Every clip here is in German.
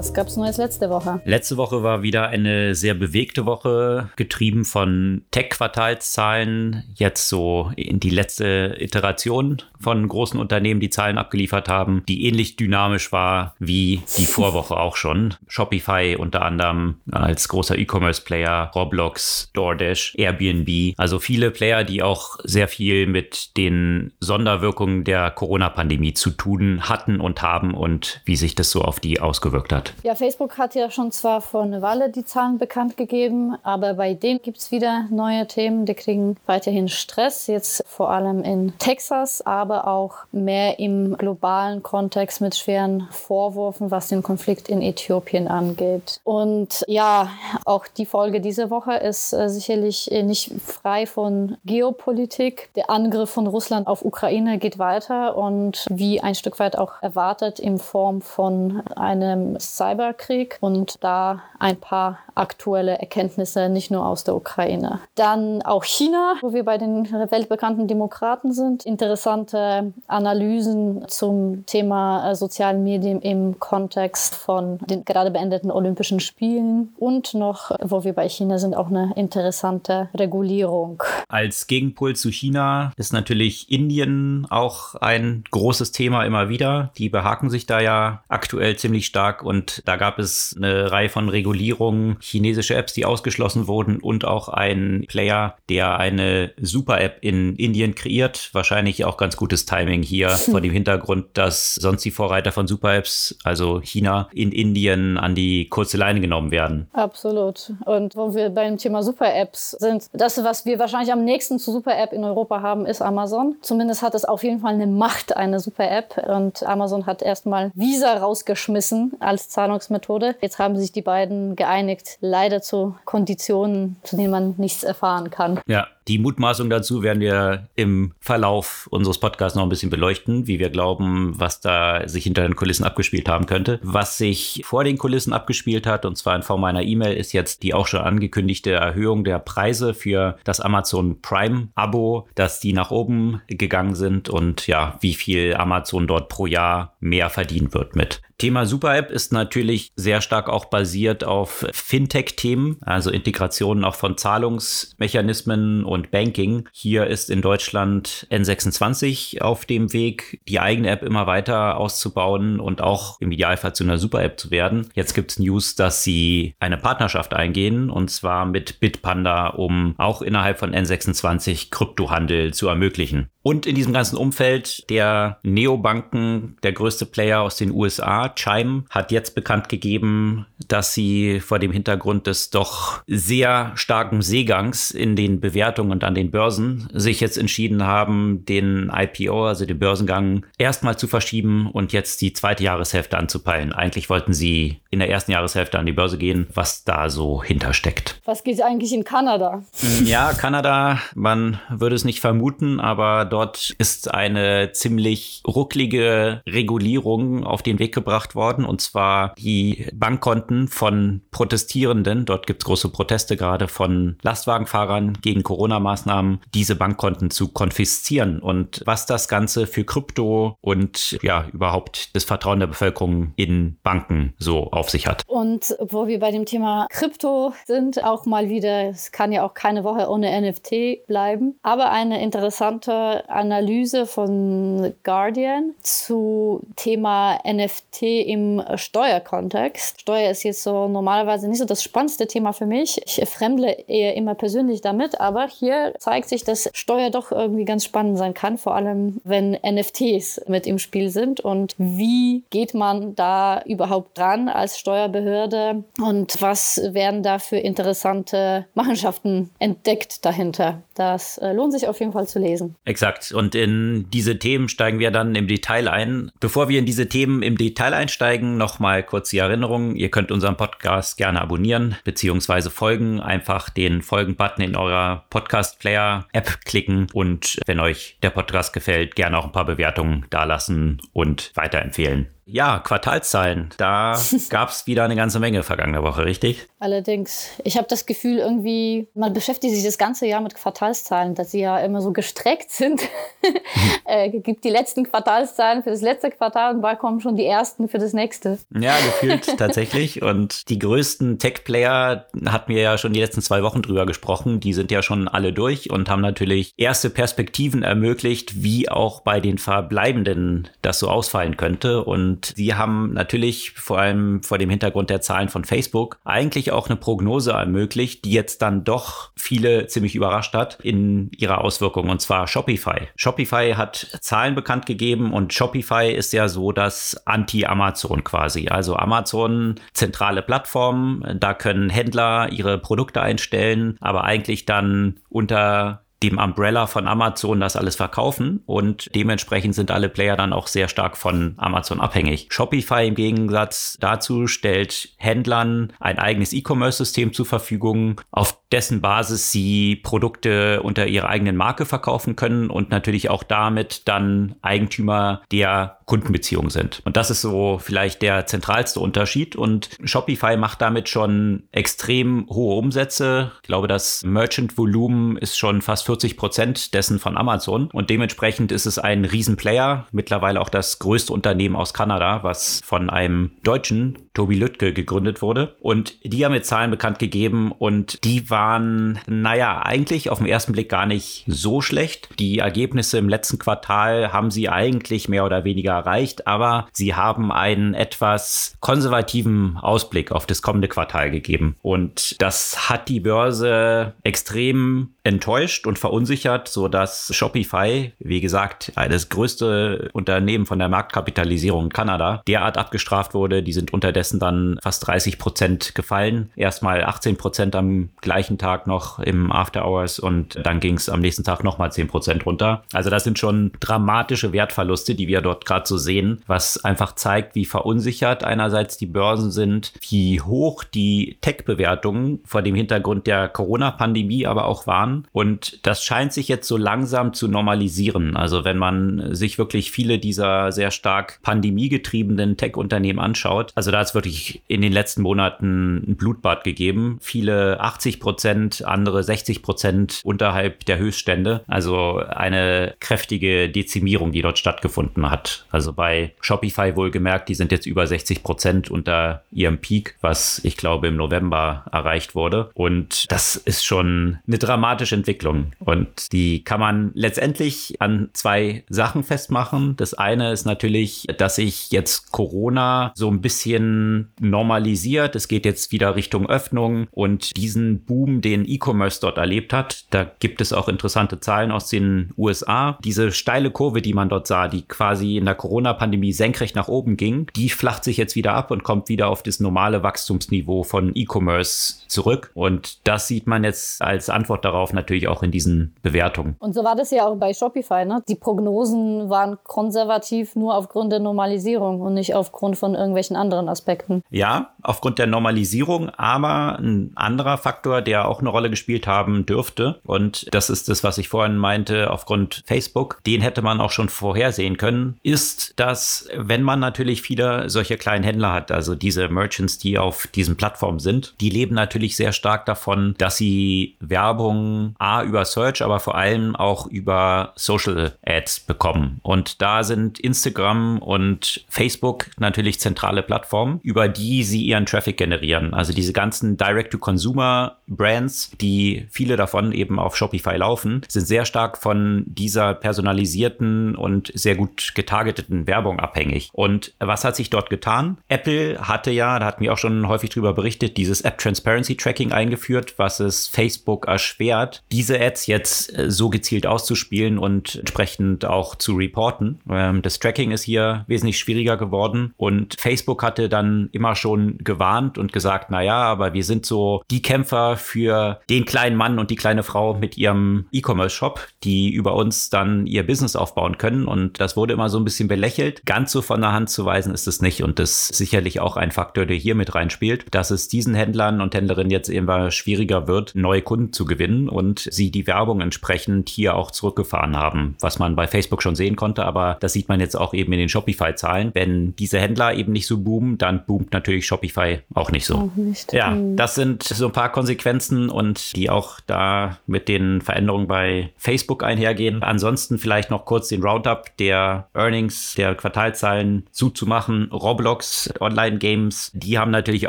Was gab es Neues letzte Woche? Letzte Woche war wieder eine sehr bewegte Woche, getrieben von Tech-Quartalszahlen. Jetzt so in die letzte Iteration von großen Unternehmen, die Zahlen abgeliefert haben, die ähnlich dynamisch war wie die Vorwoche auch schon. Shopify unter anderem als großer E-Commerce-Player, Roblox, DoorDash, Airbnb. Also viele Player, die auch sehr viel mit den Sonderwirkungen der Corona-Pandemie zu tun hatten und haben und wie sich das so auf die ausgewirkt hat. Ja, Facebook hat ja schon zwar vor einer Weile die Zahlen bekannt gegeben, aber bei denen gibt es wieder neue Themen. Die kriegen weiterhin Stress, jetzt vor allem in Texas, aber auch mehr im globalen Kontext mit schweren Vorwürfen, was den Konflikt in Äthiopien angeht. Und ja, auch die Folge dieser Woche ist äh, sicherlich äh, nicht frei von Geopolitik. Der Angriff von Russland auf Ukraine geht weiter und wie ein Stück weit auch erwartet in Form von einem Cyberkrieg und da ein paar aktuelle Erkenntnisse, nicht nur aus der Ukraine. Dann auch China, wo wir bei den weltbekannten Demokraten sind. Interessante Analysen zum Thema äh, sozialen Medien im Kontext von den gerade beendeten Olympischen Spielen und noch, wo wir bei China sind, auch eine interessante Regulierung. Als Gegenpol zu China ist natürlich Indien auch ein großes Thema immer wieder. Die behaken sich da ja aktuell ziemlich stark und und da gab es eine Reihe von Regulierungen, chinesische Apps, die ausgeschlossen wurden und auch ein Player, der eine Super-App in Indien kreiert. Wahrscheinlich auch ganz gutes Timing hier vor dem Hintergrund, dass sonst die Vorreiter von Super-Apps, also China, in Indien an die kurze Leine genommen werden. Absolut. Und wo wir beim Thema Super-Apps sind, das, was wir wahrscheinlich am nächsten zu Super-App in Europa haben, ist Amazon. Zumindest hat es auf jeden Fall eine Macht, eine Super-App. Und Amazon hat erstmal Visa rausgeschmissen als Zahlungsmethode. Jetzt haben sich die beiden geeinigt, leider zu Konditionen, zu denen man nichts erfahren kann. Ja, die Mutmaßung dazu werden wir im Verlauf unseres Podcasts noch ein bisschen beleuchten, wie wir glauben, was da sich hinter den Kulissen abgespielt haben könnte. Was sich vor den Kulissen abgespielt hat, und zwar in Form einer E-Mail, ist jetzt die auch schon angekündigte Erhöhung der Preise für das Amazon Prime-Abo, dass die nach oben gegangen sind und ja, wie viel Amazon dort pro Jahr mehr verdienen wird mit. Thema Super App ist natürlich sehr stark auch basiert auf Fintech-Themen, also Integrationen auch von Zahlungsmechanismen und Banking. Hier ist in Deutschland N26 auf dem Weg, die eigene App immer weiter auszubauen und auch im Idealfall zu einer Super App zu werden. Jetzt gibt es News, dass sie eine Partnerschaft eingehen und zwar mit Bitpanda, um auch innerhalb von N26 Kryptohandel zu ermöglichen. Und in diesem ganzen Umfeld der Neobanken, der größte Player aus den USA, Chime, hat jetzt bekannt gegeben, dass sie vor dem Hintergrund des doch sehr starken Seegangs in den Bewertungen und an den Börsen sich jetzt entschieden haben, den IPO, also den Börsengang, erstmal zu verschieben und jetzt die zweite Jahreshälfte anzupeilen. Eigentlich wollten sie in der ersten Jahreshälfte an die Börse gehen, was da so hintersteckt. Was geht eigentlich in Kanada? Ja, Kanada, man würde es nicht vermuten, aber dort ist eine ziemlich rucklige Regulierung auf den Weg gebracht worden, und zwar die Bankkonten von Protestierenden. Dort gibt es große Proteste gerade von Lastwagenfahrern gegen Corona-Maßnahmen, diese Bankkonten zu konfiszieren und was das Ganze für Krypto und ja überhaupt das Vertrauen der Bevölkerung in Banken so auf sich hat. Und wo wir bei dem Thema Krypto sind, auch mal wieder, es kann ja auch keine Woche ohne NFT bleiben, aber eine interessante Analyse von Guardian zu Thema NFT im Steuerkontext. Steuer ist jetzt so normalerweise nicht so das spannendste Thema für mich. Ich fremdle eher immer persönlich damit, aber hier zeigt sich, dass Steuer doch irgendwie ganz spannend sein kann, vor allem wenn NFTs mit im Spiel sind und wie geht man da überhaupt dran als Steuerbehörde und was werden da für interessante Machenschaften entdeckt dahinter. Das äh, lohnt sich auf jeden Fall zu lesen. Exakt. Und in diese Themen steigen wir dann im Detail ein. Bevor wir in diese Themen im Detail einsteigen, nochmal kurz die Erinnerung. Ihr könnt unseren Podcast gerne abonnieren bzw. folgen. Einfach den Folgen-Button in eurer Podcast-Player-App klicken und wenn euch der Podcast gefällt, gerne auch ein paar Bewertungen dalassen und weiterempfehlen. Ja, Quartalszahlen. Da gab es wieder eine ganze Menge vergangene Woche, richtig? Allerdings, ich habe das Gefühl, irgendwie, man beschäftigt sich das ganze Jahr mit Quartalszahlen, dass sie ja immer so gestreckt sind. äh, gibt die letzten Quartalszahlen für das letzte Quartal und bald kommen schon die ersten für das nächste. Ja, gefühlt tatsächlich. Und die größten Tech-Player hatten wir ja schon die letzten zwei Wochen drüber gesprochen. Die sind ja schon alle durch und haben natürlich erste Perspektiven ermöglicht, wie auch bei den Verbleibenden das so ausfallen könnte. Und und sie haben natürlich vor allem vor dem Hintergrund der Zahlen von Facebook eigentlich auch eine Prognose ermöglicht, die jetzt dann doch viele ziemlich überrascht hat in ihrer Auswirkung, und zwar Shopify. Shopify hat Zahlen bekannt gegeben und Shopify ist ja so das Anti-Amazon quasi. Also Amazon, zentrale Plattform, da können Händler ihre Produkte einstellen, aber eigentlich dann unter dem Umbrella von Amazon das alles verkaufen und dementsprechend sind alle Player dann auch sehr stark von Amazon abhängig. Shopify im Gegensatz dazu stellt Händlern ein eigenes E-Commerce-System zur Verfügung, auf dessen Basis sie Produkte unter ihrer eigenen Marke verkaufen können und natürlich auch damit dann Eigentümer der Kundenbeziehungen sind. Und das ist so vielleicht der zentralste Unterschied. Und Shopify macht damit schon extrem hohe Umsätze. Ich glaube, das Merchant-Volumen ist schon fast 40 Prozent dessen von Amazon. Und dementsprechend ist es ein Riesenplayer. Mittlerweile auch das größte Unternehmen aus Kanada, was von einem Deutschen, Tobi Lüttke, gegründet wurde. Und die haben mir Zahlen bekannt gegeben und die waren, naja, eigentlich auf den ersten Blick gar nicht so schlecht. Die Ergebnisse im letzten Quartal haben sie eigentlich mehr oder weniger erreicht, aber sie haben einen etwas konservativen Ausblick auf das kommende Quartal gegeben. Und das hat die Börse extrem enttäuscht und verunsichert, so dass Shopify, wie gesagt, das größte Unternehmen von der Marktkapitalisierung in Kanada, derart abgestraft wurde. Die sind unterdessen dann fast 30 Prozent gefallen. Erstmal 18 Prozent am gleichen Tag noch im After Hours und dann ging es am nächsten Tag nochmal 10 Prozent runter. Also das sind schon dramatische Wertverluste, die wir dort gerade zu sehen, was einfach zeigt, wie verunsichert einerseits die Börsen sind, wie hoch die Tech-Bewertungen vor dem Hintergrund der Corona-Pandemie aber auch waren. Und das scheint sich jetzt so langsam zu normalisieren. Also wenn man sich wirklich viele dieser sehr stark pandemiegetriebenen Tech-Unternehmen anschaut, also da hat es wirklich in den letzten Monaten ein Blutbad gegeben. Viele 80 Prozent, andere 60 Prozent unterhalb der Höchststände. Also eine kräftige Dezimierung, die dort stattgefunden hat. Also bei Shopify wohlgemerkt, die sind jetzt über 60 Prozent unter ihrem Peak, was ich glaube im November erreicht wurde. Und das ist schon eine dramatische Entwicklung. Und die kann man letztendlich an zwei Sachen festmachen. Das eine ist natürlich, dass sich jetzt Corona so ein bisschen normalisiert. Es geht jetzt wieder Richtung Öffnung und diesen Boom, den E-Commerce dort erlebt hat, da gibt es auch interessante Zahlen aus den USA. Diese steile Kurve, die man dort sah, die quasi in der Corona Corona-Pandemie senkrecht nach oben ging, die flacht sich jetzt wieder ab und kommt wieder auf das normale Wachstumsniveau von E-Commerce zurück. Und das sieht man jetzt als Antwort darauf natürlich auch in diesen Bewertungen. Und so war das ja auch bei Shopify. Ne? Die Prognosen waren konservativ nur aufgrund der Normalisierung und nicht aufgrund von irgendwelchen anderen Aspekten. Ja, aufgrund der Normalisierung, aber ein anderer Faktor, der auch eine Rolle gespielt haben dürfte, und das ist das, was ich vorhin meinte, aufgrund Facebook, den hätte man auch schon vorhersehen können, ist, dass wenn man natürlich viele solche kleinen Händler hat, also diese Merchants, die auf diesen Plattformen sind, die leben natürlich sehr stark davon, dass sie Werbung A über Search, aber vor allem auch über Social Ads bekommen. Und da sind Instagram und Facebook natürlich zentrale Plattformen, über die sie ihren Traffic generieren. Also diese ganzen Direct-to-Consumer-Brands, die viele davon eben auf Shopify laufen, sind sehr stark von dieser personalisierten und sehr gut getargeteten Werbung abhängig. Und was hat sich dort getan? Apple hatte ja, da hatten wir auch schon häufig drüber berichtet, dieses App Transparency Tracking eingeführt, was es Facebook erschwert, diese Ads jetzt äh, so gezielt auszuspielen und entsprechend auch zu reporten. Ähm, das Tracking ist hier wesentlich schwieriger geworden und Facebook hatte dann immer schon gewarnt und gesagt, na ja, aber wir sind so die Kämpfer für den kleinen Mann und die kleine Frau mit ihrem E-Commerce-Shop, die über uns dann ihr Business aufbauen können. Und das wurde immer so ein bisschen belächelt. Ganz so von der Hand zu weisen ist es nicht. Und das ist sicherlich auch ein Faktor, der hier mit reinspielt, dass es diesen Händlern und Händlerinnen jetzt immer schwieriger wird, neue Kunden zu gewinnen und sie die Werbung entsprechend hier auch zurückgefahren haben, was man bei Facebook schon sehen konnte. Aber das sieht man jetzt auch eben in den Shopify-Zahlen. Wenn diese Händler eben nicht so boomen, dann boomt natürlich Shopify auch nicht so. Auch nicht. Ja, das sind so ein paar Konsequenzen und die auch da mit den Veränderungen bei Facebook einhergehen. Ansonsten vielleicht noch kurz den Roundup der Earnings, der Quartalzahlen zuzumachen. Roblox Online-Games, die haben natürlich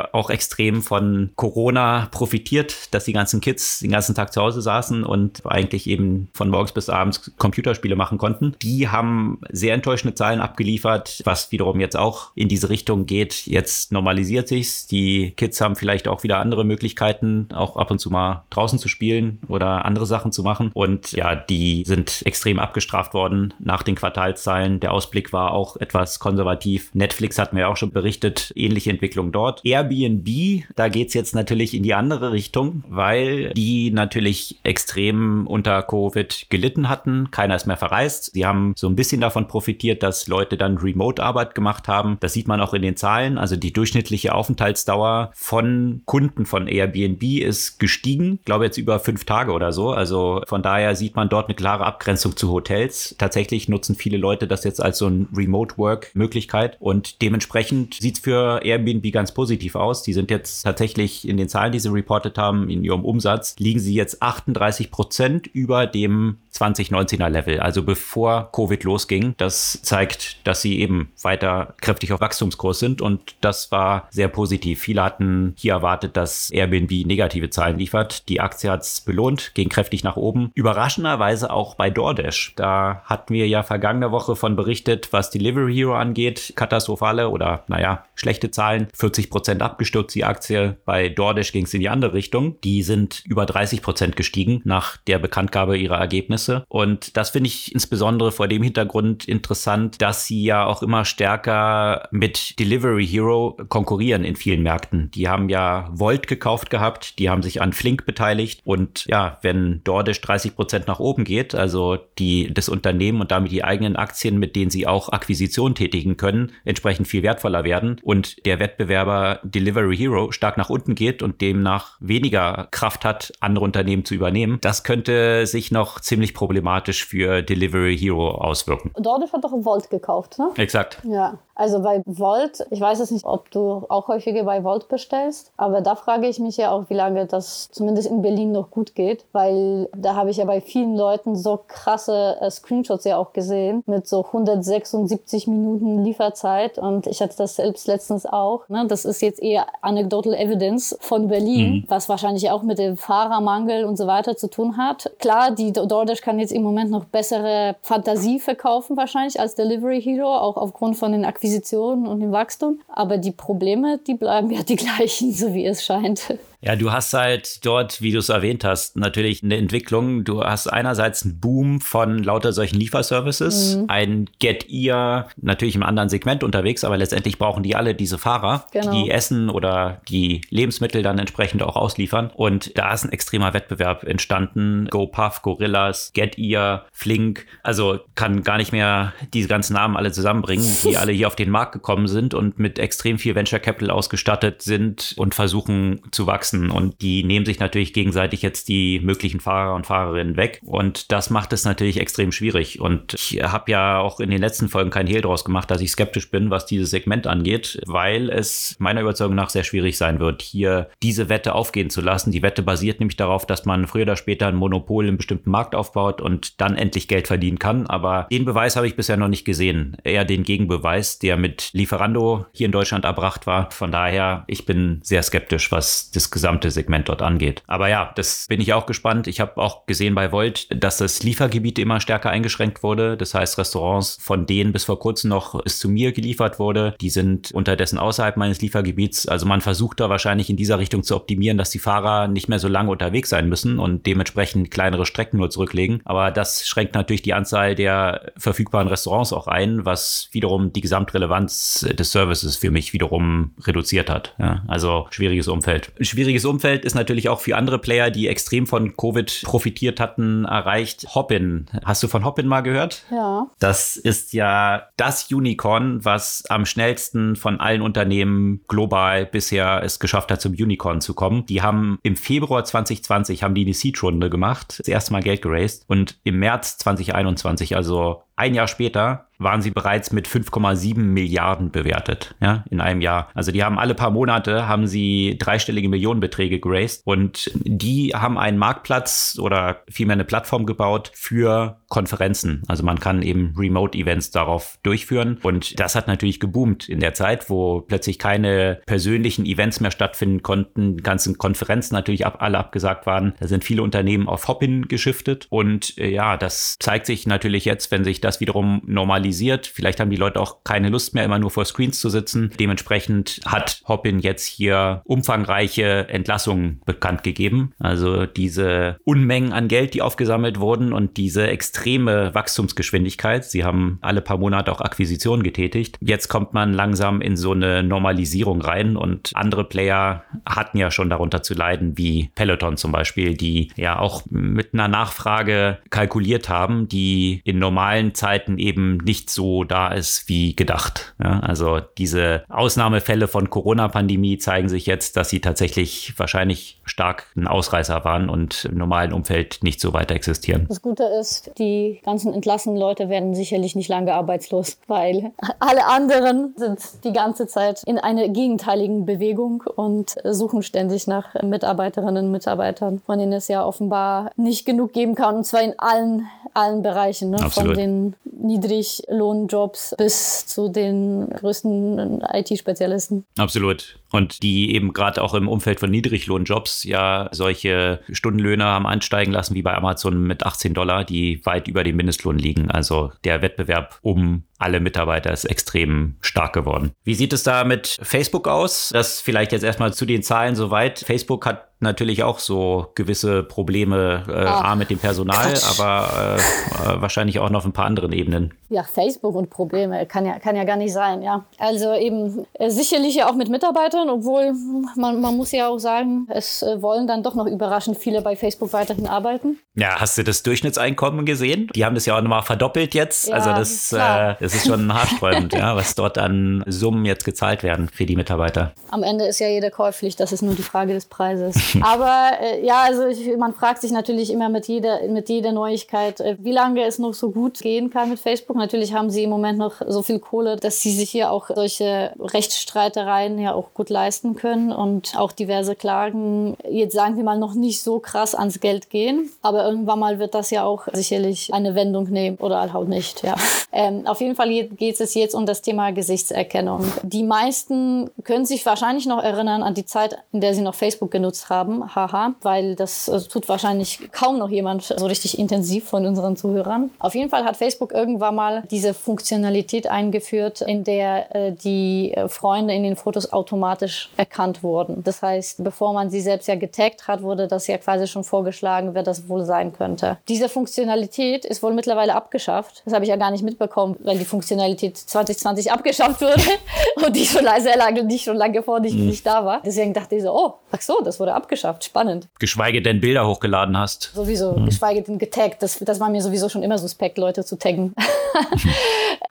auch extrem von Corona profitiert, dass die ganzen Kids den ganzen Tag zu Hause saßen und eigentlich eben von morgens bis abends Computerspiele machen konnten. Die haben sehr enttäuschende Zahlen abgeliefert, was wiederum jetzt auch in diese Richtung geht. Jetzt normalisiert sich's. Die Kids haben vielleicht auch wieder andere Möglichkeiten, auch ab und zu mal draußen zu spielen oder andere Sachen zu machen. Und ja, die sind extrem abgestraft worden nach den Quartalszahlen. Der Ausblick war auch etwas konservativ. Netflix hatten wir auch schon berichtet, ähnliche Entwicklung dort. Airbnb, da geht's jetzt natürlich in die andere Richtung, weil die natürlich extrem unter Covid gelitten hatten. Keiner ist mehr verreist. Sie haben so ein bisschen davon profitiert, dass Leute dann Remote-Arbeit gemacht haben. Das sieht man auch in den Zahlen. Also die durchschnittliche Aufenthaltsdauer von Kunden von Airbnb ist gestiegen. Ich glaube jetzt über fünf Tage oder so. Also von daher sieht man dort eine klare Abgrenzung zu Hotels. Tatsächlich nutzen viele Leute das jetzt als so ein Remote-Work-Möglichkeit und dementsprechend sieht es für Airbnb ganz positiv aus. Die sind jetzt tatsächlich in den Zahlen, die sie reportet haben, in ihrem Umsatz, liegen sie jetzt 38 Prozent über dem 2019er Level, also bevor Covid losging. Das zeigt, dass sie eben weiter kräftig auf Wachstumskurs sind und das war sehr positiv. Viele hatten hier erwartet, dass Airbnb negative Zahlen liefert. Die Aktie hat es belohnt, ging kräftig nach oben. Überraschenderweise auch bei DoorDash. Da hatten wir ja vergangene Woche von berichtet, was Delivery Hero angeht. Katastrophale oder, naja, schlechte Zahlen. 40 Prozent abgestürzt die Aktie. Bei DoorDash ging es in die andere Richtung. Die sind über 30 Prozent gestiegen nach der Bekanntgabe ihrer Ergebnisse. Ergebnisse. Und das finde ich insbesondere vor dem Hintergrund interessant, dass sie ja auch immer stärker mit Delivery Hero konkurrieren in vielen Märkten. Die haben ja Volt gekauft gehabt, die haben sich an Flink beteiligt und ja, wenn DoorDash 30 Prozent nach oben geht, also die, das Unternehmen und damit die eigenen Aktien, mit denen sie auch Akquisition tätigen können, entsprechend viel wertvoller werden und der Wettbewerber Delivery Hero stark nach unten geht und demnach weniger Kraft hat, andere Unternehmen zu übernehmen, das könnte sich noch ziemlich ziemlich problematisch für Delivery Hero auswirken. DoorDash hat doch Volt gekauft, ne? Exakt. Ja. Also bei Volt, ich weiß es nicht, ob du auch häufiger bei Volt bestellst, aber da frage ich mich ja auch, wie lange das zumindest in Berlin noch gut geht, weil da habe ich ja bei vielen Leuten so krasse äh, Screenshots ja auch gesehen mit so 176 Minuten Lieferzeit und ich hatte das selbst letztens auch. Ne? Das ist jetzt eher anecdotal evidence von Berlin, mhm. was wahrscheinlich auch mit dem Fahrermangel und so weiter zu tun hat. Klar, die DoorDash kann jetzt im Moment noch bessere Fantasie verkaufen wahrscheinlich als Delivery Hero, auch aufgrund von den Akquisitionen Akquisitionen und dem Wachstum. Aber die Probleme, die bleiben ja die gleichen, so wie es scheint. Ja, du hast halt dort, wie du es erwähnt hast, natürlich eine Entwicklung. Du hast einerseits einen Boom von lauter solchen Lieferservices, mhm. ein Get Ear, natürlich im anderen Segment unterwegs, aber letztendlich brauchen die alle diese Fahrer, genau. die Essen oder die Lebensmittel dann entsprechend auch ausliefern. Und da ist ein extremer Wettbewerb entstanden. GoPuff, Gorillas, Get Ear, Flink. Also kann gar nicht mehr diese ganzen Namen alle zusammenbringen, die alle hier auf den Markt gekommen sind und mit extrem viel Venture Capital ausgestattet sind und versuchen zu wachsen wachsen und die nehmen sich natürlich gegenseitig jetzt die möglichen Fahrer und Fahrerinnen weg und das macht es natürlich extrem schwierig und ich habe ja auch in den letzten Folgen kein Hehl draus gemacht, dass ich skeptisch bin, was dieses Segment angeht, weil es meiner Überzeugung nach sehr schwierig sein wird, hier diese Wette aufgehen zu lassen. Die Wette basiert nämlich darauf, dass man früher oder später ein Monopol im bestimmten Markt aufbaut und dann endlich Geld verdienen kann, aber den Beweis habe ich bisher noch nicht gesehen. Eher den Gegenbeweis, der mit Lieferando hier in Deutschland erbracht war. Von daher, ich bin sehr skeptisch, was das gesamte Segment dort angeht. Aber ja, das bin ich auch gespannt. Ich habe auch gesehen bei Volt, dass das Liefergebiet immer stärker eingeschränkt wurde. Das heißt, Restaurants, von denen bis vor kurzem noch es zu mir geliefert wurde, die sind unterdessen außerhalb meines Liefergebiets. Also man versucht da wahrscheinlich in dieser Richtung zu optimieren, dass die Fahrer nicht mehr so lange unterwegs sein müssen und dementsprechend kleinere Strecken nur zurücklegen. Aber das schränkt natürlich die Anzahl der verfügbaren Restaurants auch ein, was wiederum die Gesamtrelevanz des Services für mich wiederum reduziert hat. Ja, also schwieriges Umfeld. Schwieriges Umfeld ist natürlich auch für andere Player, die extrem von Covid profitiert hatten, erreicht. Hoppin. Hast du von Hoppin mal gehört? Ja. Das ist ja das Unicorn, was am schnellsten von allen Unternehmen global bisher es geschafft hat, zum Unicorn zu kommen. Die haben im Februar 2020 haben die eine Seed-Runde gemacht, das erste Mal Geld geraced und im März 2021, also ein Jahr später, waren sie bereits mit 5,7 Milliarden bewertet, ja, in einem Jahr. Also die haben alle paar Monate haben sie dreistellige Millionenbeträge geraced und die haben einen Marktplatz oder vielmehr eine Plattform gebaut für Konferenzen. Also man kann eben Remote-Events darauf durchführen und das hat natürlich geboomt in der Zeit, wo plötzlich keine persönlichen Events mehr stattfinden konnten, die ganzen Konferenzen natürlich ab, alle abgesagt waren. Da sind viele Unternehmen auf Hopin geschiftet und äh, ja, das zeigt sich natürlich jetzt, wenn sich das wiederum normalisiert. Vielleicht haben die Leute auch keine Lust mehr, immer nur vor Screens zu sitzen. Dementsprechend hat Hoppin jetzt hier umfangreiche Entlassungen bekannt gegeben. Also diese Unmengen an Geld, die aufgesammelt wurden und diese extreme Wachstumsgeschwindigkeit. Sie haben alle paar Monate auch Akquisitionen getätigt. Jetzt kommt man langsam in so eine Normalisierung rein und andere Player hatten ja schon darunter zu leiden, wie Peloton zum Beispiel, die ja auch mit einer Nachfrage kalkuliert haben, die in normalen Zeiten eben nicht so da ist wie gedacht. Ja, also diese Ausnahmefälle von Corona-Pandemie zeigen sich jetzt, dass sie tatsächlich wahrscheinlich stark ein Ausreißer waren und im normalen Umfeld nicht so weiter existieren. Das Gute ist, die ganzen entlassenen Leute werden sicherlich nicht lange arbeitslos, weil alle anderen sind die ganze Zeit in einer gegenteiligen Bewegung und suchen ständig nach Mitarbeiterinnen und Mitarbeitern, von denen es ja offenbar nicht genug geben kann, und zwar in allen, allen Bereichen, ne? von den niedrig Lohnjobs bis zu den größten IT-Spezialisten. Absolut. Und die eben gerade auch im Umfeld von Niedriglohnjobs ja solche Stundenlöhne haben ansteigen lassen wie bei Amazon mit 18 Dollar, die weit über dem Mindestlohn liegen. Also der Wettbewerb um alle Mitarbeiter ist extrem stark geworden. Wie sieht es da mit Facebook aus? Das vielleicht jetzt erstmal zu den Zahlen soweit. Facebook hat natürlich auch so gewisse Probleme, äh, A, mit dem Personal, Quatsch. aber äh, wahrscheinlich auch noch auf ein paar anderen Ebenen. Ja, Facebook und Probleme kann ja, kann ja gar nicht sein, ja. Also eben äh, sicherlich ja auch mit Mitarbeitern, obwohl man, man muss ja auch sagen, es äh, wollen dann doch noch überraschend viele bei Facebook weiterhin arbeiten. Ja, hast du das Durchschnittseinkommen gesehen? Die haben das ja auch nochmal verdoppelt jetzt. Ja, also das, äh, das ist schon haarsträubend, ja, was dort an Summen jetzt gezahlt werden für die Mitarbeiter. Am Ende ist ja jeder käuflich, das ist nur die Frage des Preises. Aber äh, ja, also ich, man fragt sich natürlich immer mit jeder, mit jeder Neuigkeit, äh, wie lange es noch so gut gehen kann mit Facebook. Natürlich haben sie im Moment noch so viel Kohle, dass sie sich hier auch solche Rechtsstreitereien ja auch gut leisten können und auch diverse Klagen jetzt sagen wir mal noch nicht so krass ans Geld gehen. Aber irgendwann mal wird das ja auch sicherlich eine Wendung nehmen oder halt auch nicht. Ja. Ähm, auf jeden Fall geht es jetzt um das Thema Gesichtserkennung. Die meisten können sich wahrscheinlich noch erinnern an die Zeit, in der sie noch Facebook genutzt haben haben, haha, weil das also, tut wahrscheinlich kaum noch jemand so richtig intensiv von unseren Zuhörern. Auf jeden Fall hat Facebook irgendwann mal diese Funktionalität eingeführt, in der äh, die äh, Freunde in den Fotos automatisch erkannt wurden. Das heißt, bevor man sie selbst ja getaggt hat, wurde das ja quasi schon vorgeschlagen, wer das wohl sein könnte. Diese Funktionalität ist wohl mittlerweile abgeschafft. Das habe ich ja gar nicht mitbekommen, weil die Funktionalität 2020 abgeschafft wurde und die schon sehr lange, nicht schon lange vor nicht, mhm. nicht da war. Deswegen dachte ich so, oh, ach so, das wurde abgeschafft geschafft. Spannend. Geschweige denn Bilder hochgeladen hast. Sowieso, hm. geschweige denn getaggt. Das, das war mir sowieso schon immer suspekt, Leute zu taggen.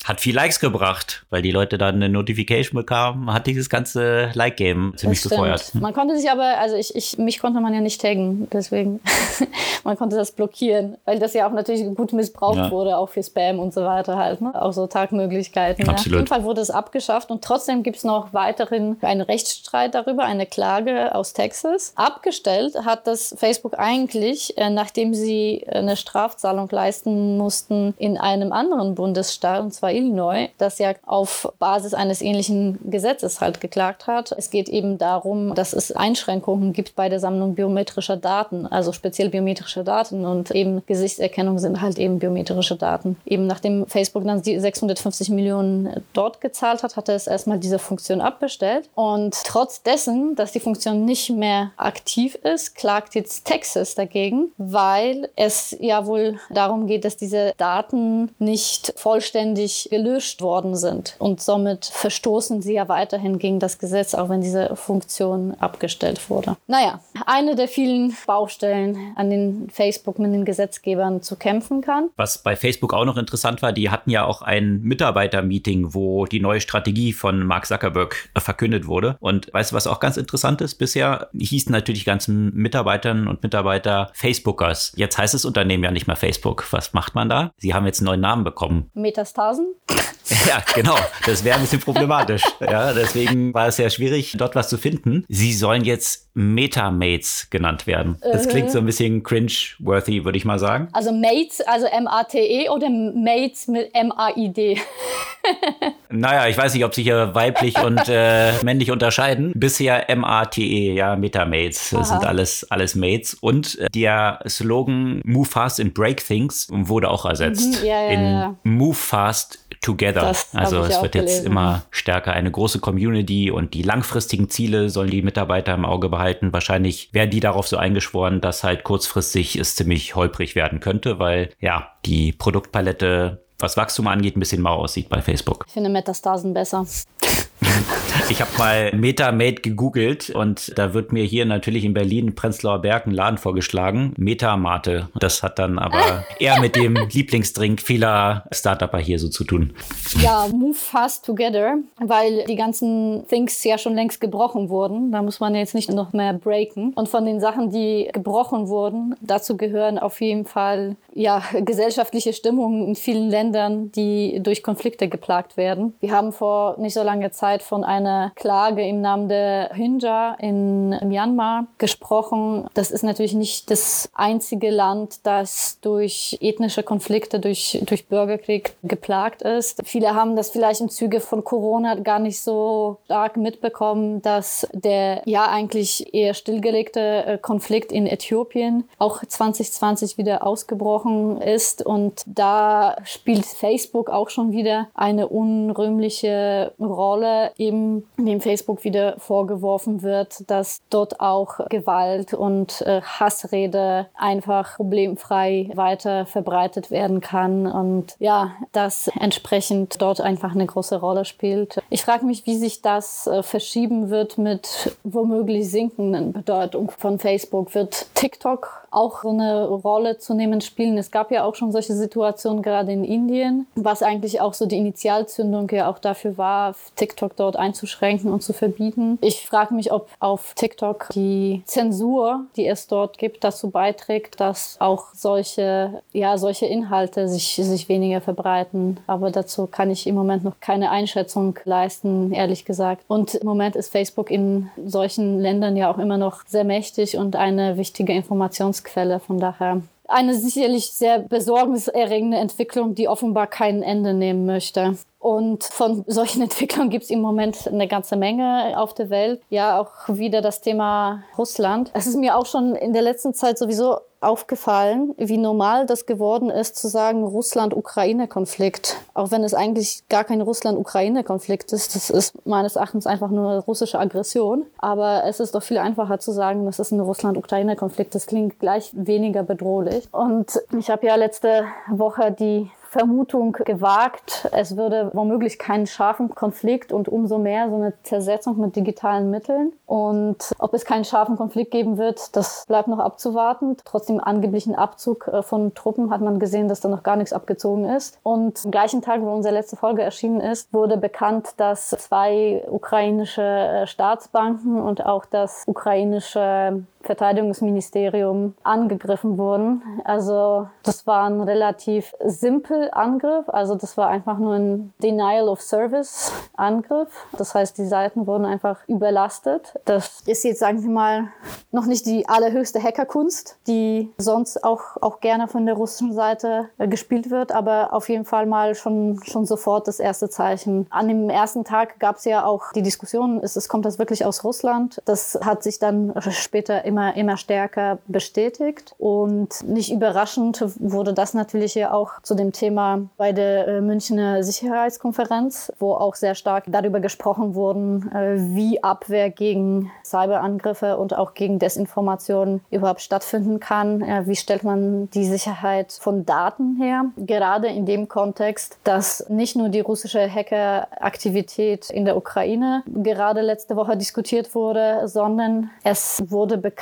Hat viel Likes gebracht, weil die Leute dann eine Notification bekamen, hat dieses ganze Like-Game ziemlich gefeuert. Man konnte sich aber, also ich, ich, mich konnte man ja nicht taggen, deswegen man konnte das blockieren, weil das ja auch natürlich gut missbraucht ja. wurde, auch für Spam und so weiter halt, ne? auch so Tagmöglichkeiten. Absolut. Ja. Auf jeden Fall wurde es abgeschafft und trotzdem gibt es noch weiterhin einen Rechtsstreit darüber, eine Klage aus Texas. Abgestellt hat das Facebook eigentlich, äh, nachdem sie eine Strafzahlung leisten mussten in einem anderen Bundesstaat, zwar Illinois, das ja auf Basis eines ähnlichen Gesetzes halt geklagt hat. Es geht eben darum, dass es Einschränkungen gibt bei der Sammlung biometrischer Daten, also speziell biometrische Daten und eben Gesichtserkennung sind halt eben biometrische Daten. Eben nachdem Facebook dann die 650 Millionen dort gezahlt hat, hatte es erstmal diese Funktion abbestellt und trotz dessen, dass die Funktion nicht mehr aktiv ist, klagt jetzt Texas dagegen, weil es ja wohl darum geht, dass diese Daten nicht vollständig gelöscht worden sind und somit verstoßen sie ja weiterhin gegen das Gesetz, auch wenn diese Funktion abgestellt wurde. Naja, eine der vielen Baustellen, an denen Facebook mit den Gesetzgebern zu kämpfen kann. Was bei Facebook auch noch interessant war, die hatten ja auch ein Mitarbeitermeeting, wo die neue Strategie von Mark Zuckerberg verkündet wurde. Und weißt du, was auch ganz interessant ist? Bisher hießen natürlich ganzen Mitarbeitern und Mitarbeiter Facebookers. Jetzt heißt das Unternehmen ja nicht mehr Facebook. Was macht man da? Sie haben jetzt einen neuen Namen bekommen. Metastasen? Ja, genau. Das wäre ein bisschen problematisch. Ja, deswegen war es sehr schwierig, dort was zu finden. Sie sollen jetzt Metamates genannt werden. Das klingt so ein bisschen cringe-worthy, würde ich mal sagen. Also Mates, also M-A-T-E oder Mates mit M-A-I-D? naja, ich weiß nicht, ob sich hier weiblich und äh, männlich unterscheiden. Bisher M-A-T-E, ja, Metamates. Das Aha. sind alles, alles Mates. Und äh, der Slogan Move Fast and Break Things wurde auch ersetzt. Mhm, ja, ja, in ja. Move Fast Together. Das also es wird gelesen. jetzt immer stärker eine große Community und die langfristigen Ziele sollen die Mitarbeiter im Auge behalten. Wahrscheinlich werden die darauf so eingeschworen, dass halt kurzfristig es ziemlich holprig werden könnte, weil ja, die Produktpalette was Wachstum angeht, ein bisschen mau aussieht bei Facebook. Ich finde Metastasen besser. Ich habe mal MetaMate gegoogelt und da wird mir hier natürlich in Berlin Prenzlauer Berg ein Laden vorgeschlagen. Metamate. Das hat dann aber eher mit dem Lieblingsdrink vieler Startupper hier so zu tun. Ja, move fast together, weil die ganzen Things ja schon längst gebrochen wurden. Da muss man jetzt nicht noch mehr breaken. Und von den Sachen, die gebrochen wurden, dazu gehören auf jeden Fall ja, gesellschaftliche Stimmungen in vielen Ländern, die durch Konflikte geplagt werden. Wir haben vor nicht so langer Zeit von einer Klage im Namen der Hinja in Myanmar gesprochen. Das ist natürlich nicht das einzige Land, das durch ethnische Konflikte, durch, durch Bürgerkrieg geplagt ist. Viele haben das vielleicht im Zuge von Corona gar nicht so stark mitbekommen, dass der ja eigentlich eher stillgelegte äh, Konflikt in Äthiopien auch 2020 wieder ausgebrochen ist. Und da spielt Facebook auch schon wieder eine unrühmliche Rolle, eben dem Facebook wieder vorgeworfen wird, dass dort auch Gewalt und äh, Hassrede einfach problemfrei weiter verbreitet werden kann und ja, das entsprechend dort einfach eine große Rolle spielt. Ich frage mich, wie sich das äh, verschieben wird mit womöglich sinkenden Bedeutung von Facebook. Wird TikTok auch eine Rolle zunehmend spielen? Es gab ja auch schon solche Situationen gerade in Indien, was eigentlich auch so die Initialzündung ja auch dafür war, TikTok dort einzuschränken und zu verbieten. Ich frage mich, ob auf TikTok die Zensur, die es dort gibt, dazu beiträgt, dass auch solche, ja, solche Inhalte sich, sich weniger verbreiten. Aber dazu kann ich im Moment noch keine Einschätzung leisten, ehrlich gesagt. Und im Moment ist Facebook in solchen Ländern ja auch immer noch sehr mächtig und eine wichtige Informationsquelle. Von daher eine sicherlich sehr besorgniserregende Entwicklung, die offenbar kein Ende nehmen möchte. Und von solchen Entwicklungen gibt es im Moment eine ganze Menge auf der Welt. Ja, auch wieder das Thema Russland. Es ist mir auch schon in der letzten Zeit sowieso aufgefallen, wie normal das geworden ist, zu sagen Russland-Ukraine-Konflikt. Auch wenn es eigentlich gar kein Russland-Ukraine-Konflikt ist. Das ist meines Erachtens einfach nur russische Aggression. Aber es ist doch viel einfacher zu sagen, das ist ein Russland-Ukraine-Konflikt. Das klingt gleich weniger bedrohlich. Und ich habe ja letzte Woche die Vermutung gewagt, es würde womöglich keinen scharfen Konflikt und umso mehr so eine Zersetzung mit digitalen Mitteln. Und ob es keinen scharfen Konflikt geben wird, das bleibt noch abzuwarten. Trotzdem angeblichen Abzug äh, von Truppen hat man gesehen, dass da noch gar nichts abgezogen ist. Und am gleichen Tag, wo unsere letzte Folge erschienen ist, wurde bekannt, dass zwei ukrainische äh, Staatsbanken und auch das ukrainische Verteidigungsministerium angegriffen wurden. Also das waren relativ simpel Nullangriff, also das war einfach nur ein Denial of Service Angriff. Das heißt, die Seiten wurden einfach überlastet. Das ist jetzt, sagen wir mal, noch nicht die allerhöchste Hackerkunst, die sonst auch, auch gerne von der russischen Seite gespielt wird, aber auf jeden Fall mal schon, schon sofort das erste Zeichen. An dem ersten Tag gab es ja auch die Diskussion, ist es, kommt das wirklich aus Russland? Das hat sich dann später immer, immer stärker bestätigt und nicht überraschend wurde das natürlich ja auch zu dem Thema bei der äh, Münchner Sicherheitskonferenz, wo auch sehr stark darüber gesprochen wurden, äh, wie Abwehr gegen Cyberangriffe und auch gegen Desinformation überhaupt stattfinden kann. Wie stellt man die Sicherheit von Daten her? Gerade in dem Kontext, dass nicht nur die russische Hackeraktivität in der Ukraine gerade letzte Woche diskutiert wurde, sondern es wurde bekannt,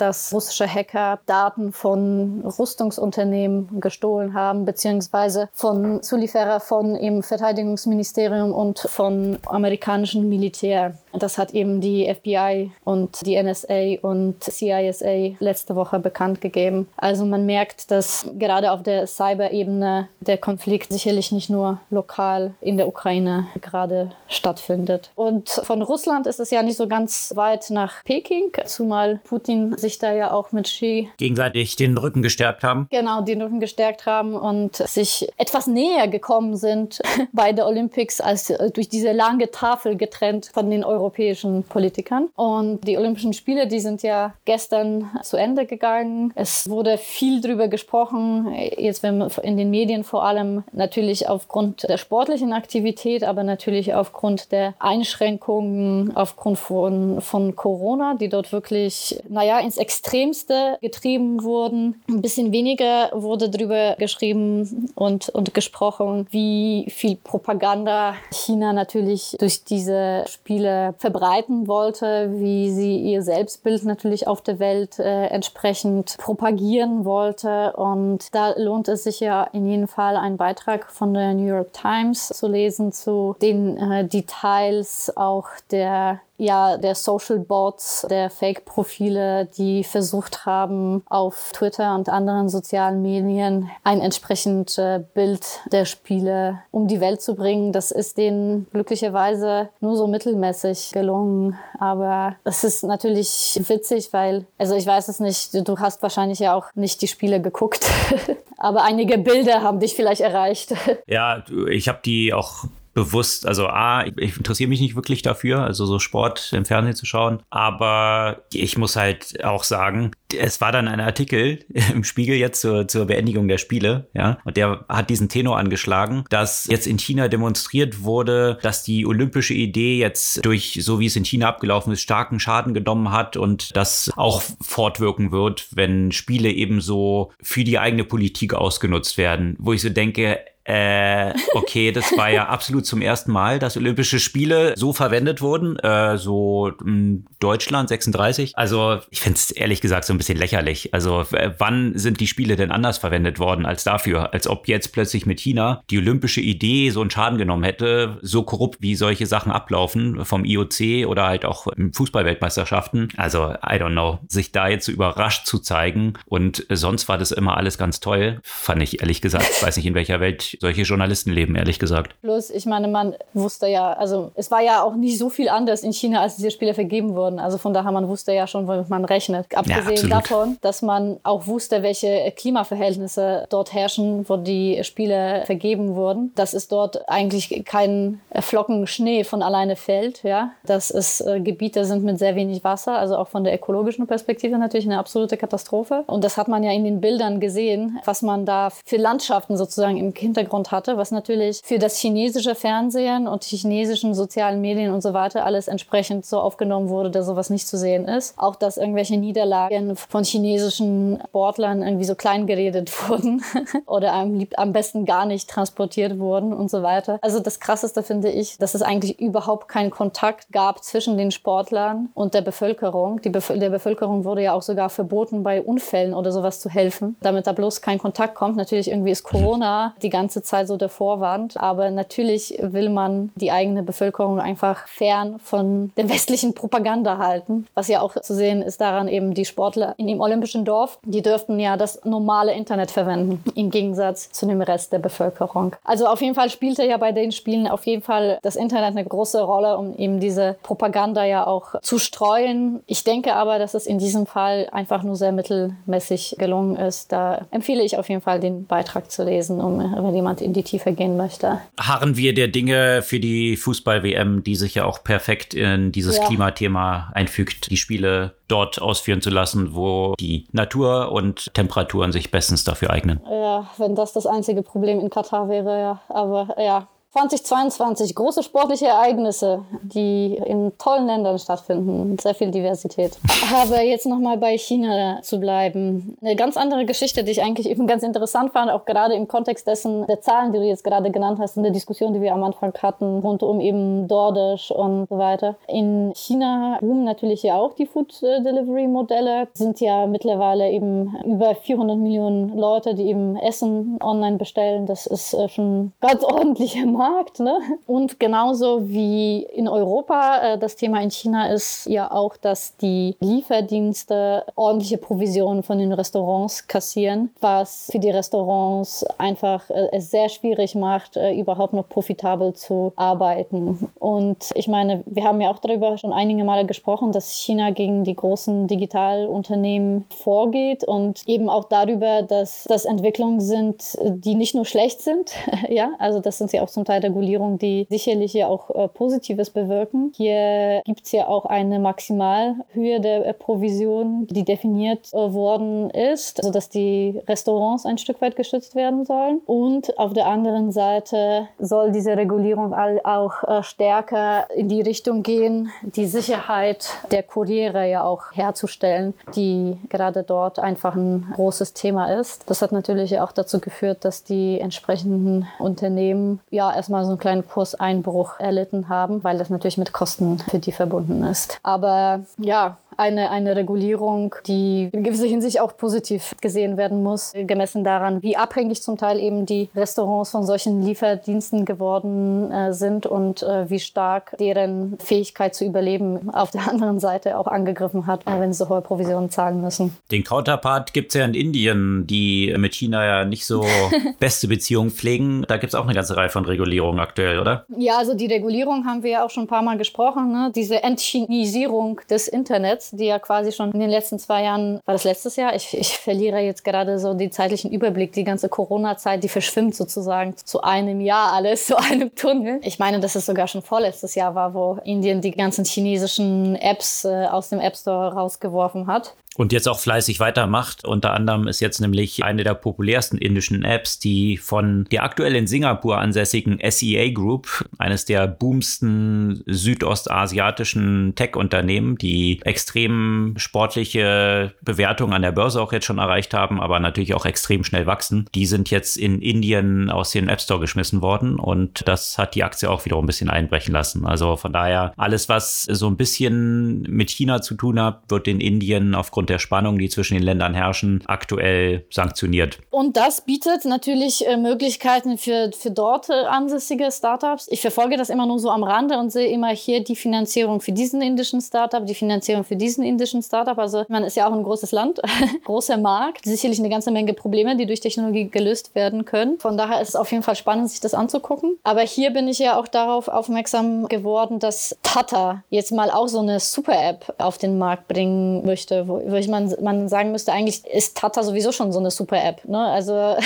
dass russische Hacker Daten von Rüstungsunternehmen gestohlen haben, beziehungsweise von Zulieferer von im Verteidigungsministerium und von amerikanischen Militär. Das hat eben die FBI und die NSA und CISA letzte Woche bekannt gegeben. Also man merkt, dass gerade auf der Cyber-Ebene der Konflikt sicherlich nicht nur lokal in der Ukraine gerade stattfindet. Und von Russland ist es ja nicht so ganz weit nach Peking, zumal Putin sich da ja auch mit Xi gegenseitig den Rücken gestärkt haben. Genau, den Rücken gestärkt haben und sich etwas näher gekommen sind bei der Olympics als durch diese lange Tafel getrennt von den Europäern europäischen Politikern. Und die Olympischen Spiele, die sind ja gestern zu Ende gegangen. Es wurde viel drüber gesprochen, jetzt in den Medien vor allem natürlich aufgrund der sportlichen Aktivität, aber natürlich aufgrund der Einschränkungen, aufgrund von, von Corona, die dort wirklich, naja, ins Extremste getrieben wurden. Ein bisschen weniger wurde drüber geschrieben und, und gesprochen, wie viel Propaganda China natürlich durch diese Spiele verbreiten wollte, wie sie ihr Selbstbild natürlich auf der Welt äh, entsprechend propagieren wollte. Und da lohnt es sich ja in jedem Fall einen Beitrag von der New York Times zu lesen zu den äh, Details auch der ja, der Social Bots, der Fake-Profile, die versucht haben, auf Twitter und anderen sozialen Medien ein entsprechendes äh, Bild der Spiele um die Welt zu bringen. Das ist denen glücklicherweise nur so mittelmäßig gelungen. Aber es ist natürlich witzig, weil, also ich weiß es nicht, du hast wahrscheinlich ja auch nicht die Spiele geguckt, aber einige Bilder haben dich vielleicht erreicht. Ja, ich habe die auch bewusst, also A, ich, interessiere mich nicht wirklich dafür, also so Sport im Fernsehen zu schauen, aber ich muss halt auch sagen, es war dann ein Artikel im Spiegel jetzt zur, zur Beendigung der Spiele, ja, und der hat diesen Tenor angeschlagen, dass jetzt in China demonstriert wurde, dass die olympische Idee jetzt durch, so wie es in China abgelaufen ist, starken Schaden genommen hat und das auch fortwirken wird, wenn Spiele eben so für die eigene Politik ausgenutzt werden, wo ich so denke, äh, okay, das war ja absolut zum ersten Mal, dass Olympische Spiele so verwendet wurden, äh, so hm, Deutschland 36. Also ich finde es ehrlich gesagt so ein bisschen lächerlich. Also wann sind die Spiele denn anders verwendet worden als dafür? Als ob jetzt plötzlich mit China die olympische Idee so einen Schaden genommen hätte, so korrupt wie solche Sachen ablaufen vom IOC oder halt auch Fußballweltmeisterschaften. Also I don't know, sich da jetzt so überrascht zu zeigen und sonst war das immer alles ganz toll, fand ich ehrlich gesagt. Ich weiß nicht, in welcher Welt solche Journalisten leben, ehrlich gesagt. Plus, ich meine, man wusste ja, also es war ja auch nicht so viel anders in China, als diese Spiele vergeben wurden. Also von daher, man wusste ja schon, womit man rechnet. Abgesehen ja, davon, dass man auch wusste, welche Klimaverhältnisse dort herrschen, wo die Spiele vergeben wurden. Dass es dort eigentlich kein Flocken Schnee von alleine fällt, ja. Dass es äh, Gebiete sind mit sehr wenig Wasser, also auch von der ökologischen Perspektive natürlich eine absolute Katastrophe. Und das hat man ja in den Bildern gesehen, was man da für Landschaften sozusagen im Hintergrund Hintergrund hatte, was natürlich für das chinesische Fernsehen und chinesischen sozialen Medien und so weiter alles entsprechend so aufgenommen wurde, dass sowas nicht zu sehen ist. Auch, dass irgendwelche Niederlagen von chinesischen Sportlern irgendwie so klein geredet wurden oder am, am besten gar nicht transportiert wurden und so weiter. Also das Krasseste finde ich, dass es eigentlich überhaupt keinen Kontakt gab zwischen den Sportlern und der Bevölkerung. Die Bef der Bevölkerung wurde ja auch sogar verboten, bei Unfällen oder sowas zu helfen, damit da bloß kein Kontakt kommt. Natürlich irgendwie ist Corona die ganze ganze Zeit so der Vorwand. Aber natürlich will man die eigene Bevölkerung einfach fern von der westlichen Propaganda halten. Was ja auch zu sehen ist daran eben die Sportler in dem olympischen Dorf, die dürften ja das normale Internet verwenden, im Gegensatz zu dem Rest der Bevölkerung. Also auf jeden Fall spielte ja bei den Spielen auf jeden Fall das Internet eine große Rolle, um eben diese Propaganda ja auch zu streuen. Ich denke aber, dass es in diesem Fall einfach nur sehr mittelmäßig gelungen ist. Da empfehle ich auf jeden Fall, den Beitrag zu lesen, um, wenn jemand in die Tiefe gehen möchte. Harren wir der Dinge für die Fußball-WM, die sich ja auch perfekt in dieses ja. Klimathema einfügt, die Spiele dort ausführen zu lassen, wo die Natur und Temperaturen sich bestens dafür eignen. Ja, wenn das das einzige Problem in Katar wäre, ja. Aber ja, 2022 große sportliche Ereignisse, die in tollen Ländern stattfinden. Sehr viel Diversität. Aber jetzt nochmal bei China zu bleiben. Eine ganz andere Geschichte, die ich eigentlich eben ganz interessant fand, auch gerade im Kontext dessen der Zahlen, die du jetzt gerade genannt hast, in der Diskussion, die wir am Anfang hatten, rund um eben DoorDash und so weiter. In China boomen natürlich ja auch die Food Delivery Modelle. Sind ja mittlerweile eben über 400 Millionen Leute, die eben Essen online bestellen. Das ist äh, schon ganz ordentlicher Markt. Ne? Und genauso wie in Europa, äh, das Thema in China ist ja auch, dass die Lieferdienste ordentliche Provisionen von den Restaurants kassieren, was für die Restaurants einfach äh, es sehr schwierig macht, äh, überhaupt noch profitabel zu arbeiten. Und ich meine, wir haben ja auch darüber schon einige Male gesprochen, dass China gegen die großen Digitalunternehmen vorgeht und eben auch darüber, dass das Entwicklungen sind, die nicht nur schlecht sind, ja, also das sind sie auch zum Teil Regulierung, die sicherlich ja auch äh, Positives bewirken. Hier gibt es ja auch eine Maximalhöhe der äh, Provision, die definiert äh, worden ist, also dass die Restaurants ein Stück weit geschützt werden sollen. Und auf der anderen Seite soll diese Regulierung auch äh, stärker in die Richtung gehen, die Sicherheit der Kuriere ja auch herzustellen, die gerade dort einfach ein großes Thema ist. Das hat natürlich auch dazu geführt, dass die entsprechenden Unternehmen ja erstmal so einen kleinen Kurseinbruch erlitten haben, weil das natürlich mit Kosten für die verbunden ist. Aber ja, eine, eine Regulierung, die in gewisser Hinsicht auch positiv gesehen werden muss, gemessen daran, wie abhängig zum Teil eben die Restaurants von solchen Lieferdiensten geworden äh, sind und äh, wie stark deren Fähigkeit zu überleben auf der anderen Seite auch angegriffen hat, äh, wenn sie so hohe Provisionen zahlen müssen. Den Counterpart gibt es ja in Indien, die mit China ja nicht so beste Beziehungen pflegen. Da gibt es auch eine ganze Reihe von Regulierungen aktuell, oder? Ja, also die Regulierung haben wir ja auch schon ein paar Mal gesprochen. Ne? Diese Entchinisierung des Internets, die ja quasi schon in den letzten zwei Jahren, war das letztes Jahr? Ich, ich verliere jetzt gerade so den zeitlichen Überblick. Die ganze Corona-Zeit, die verschwimmt sozusagen zu einem Jahr alles, zu einem Tunnel. Ich meine, dass es sogar schon vorletztes Jahr war, wo Indien die ganzen chinesischen Apps äh, aus dem App Store rausgeworfen hat. Und jetzt auch fleißig weitermacht. Unter anderem ist jetzt nämlich eine der populärsten indischen Apps, die von der aktuell in Singapur ansässigen SEA Group, eines der boomsten südostasiatischen Tech-Unternehmen, die extrem sportliche Bewertungen an der Börse auch jetzt schon erreicht haben, aber natürlich auch extrem schnell wachsen. Die sind jetzt in Indien aus dem App Store geschmissen worden und das hat die Aktie auch wiederum ein bisschen einbrechen lassen. Also von daher alles, was so ein bisschen mit China zu tun hat, wird in Indien aufgrund aufgrund der Spannungen, die zwischen den Ländern herrschen, aktuell sanktioniert. Und das bietet natürlich äh, Möglichkeiten für, für dort äh, ansässige Startups. Ich verfolge das immer nur so am Rande und sehe immer hier die Finanzierung für diesen indischen Startup, die Finanzierung für diesen indischen Startup. Also man ist ja auch ein großes Land, großer Markt, sicherlich eine ganze Menge Probleme, die durch Technologie gelöst werden können. Von daher ist es auf jeden Fall spannend, sich das anzugucken. Aber hier bin ich ja auch darauf aufmerksam geworden, dass Tata jetzt mal auch so eine Super-App auf den Markt bringen möchte, wo, wo ich man, man sagen müsste, eigentlich ist Tata sowieso schon so eine super App. Ne? Also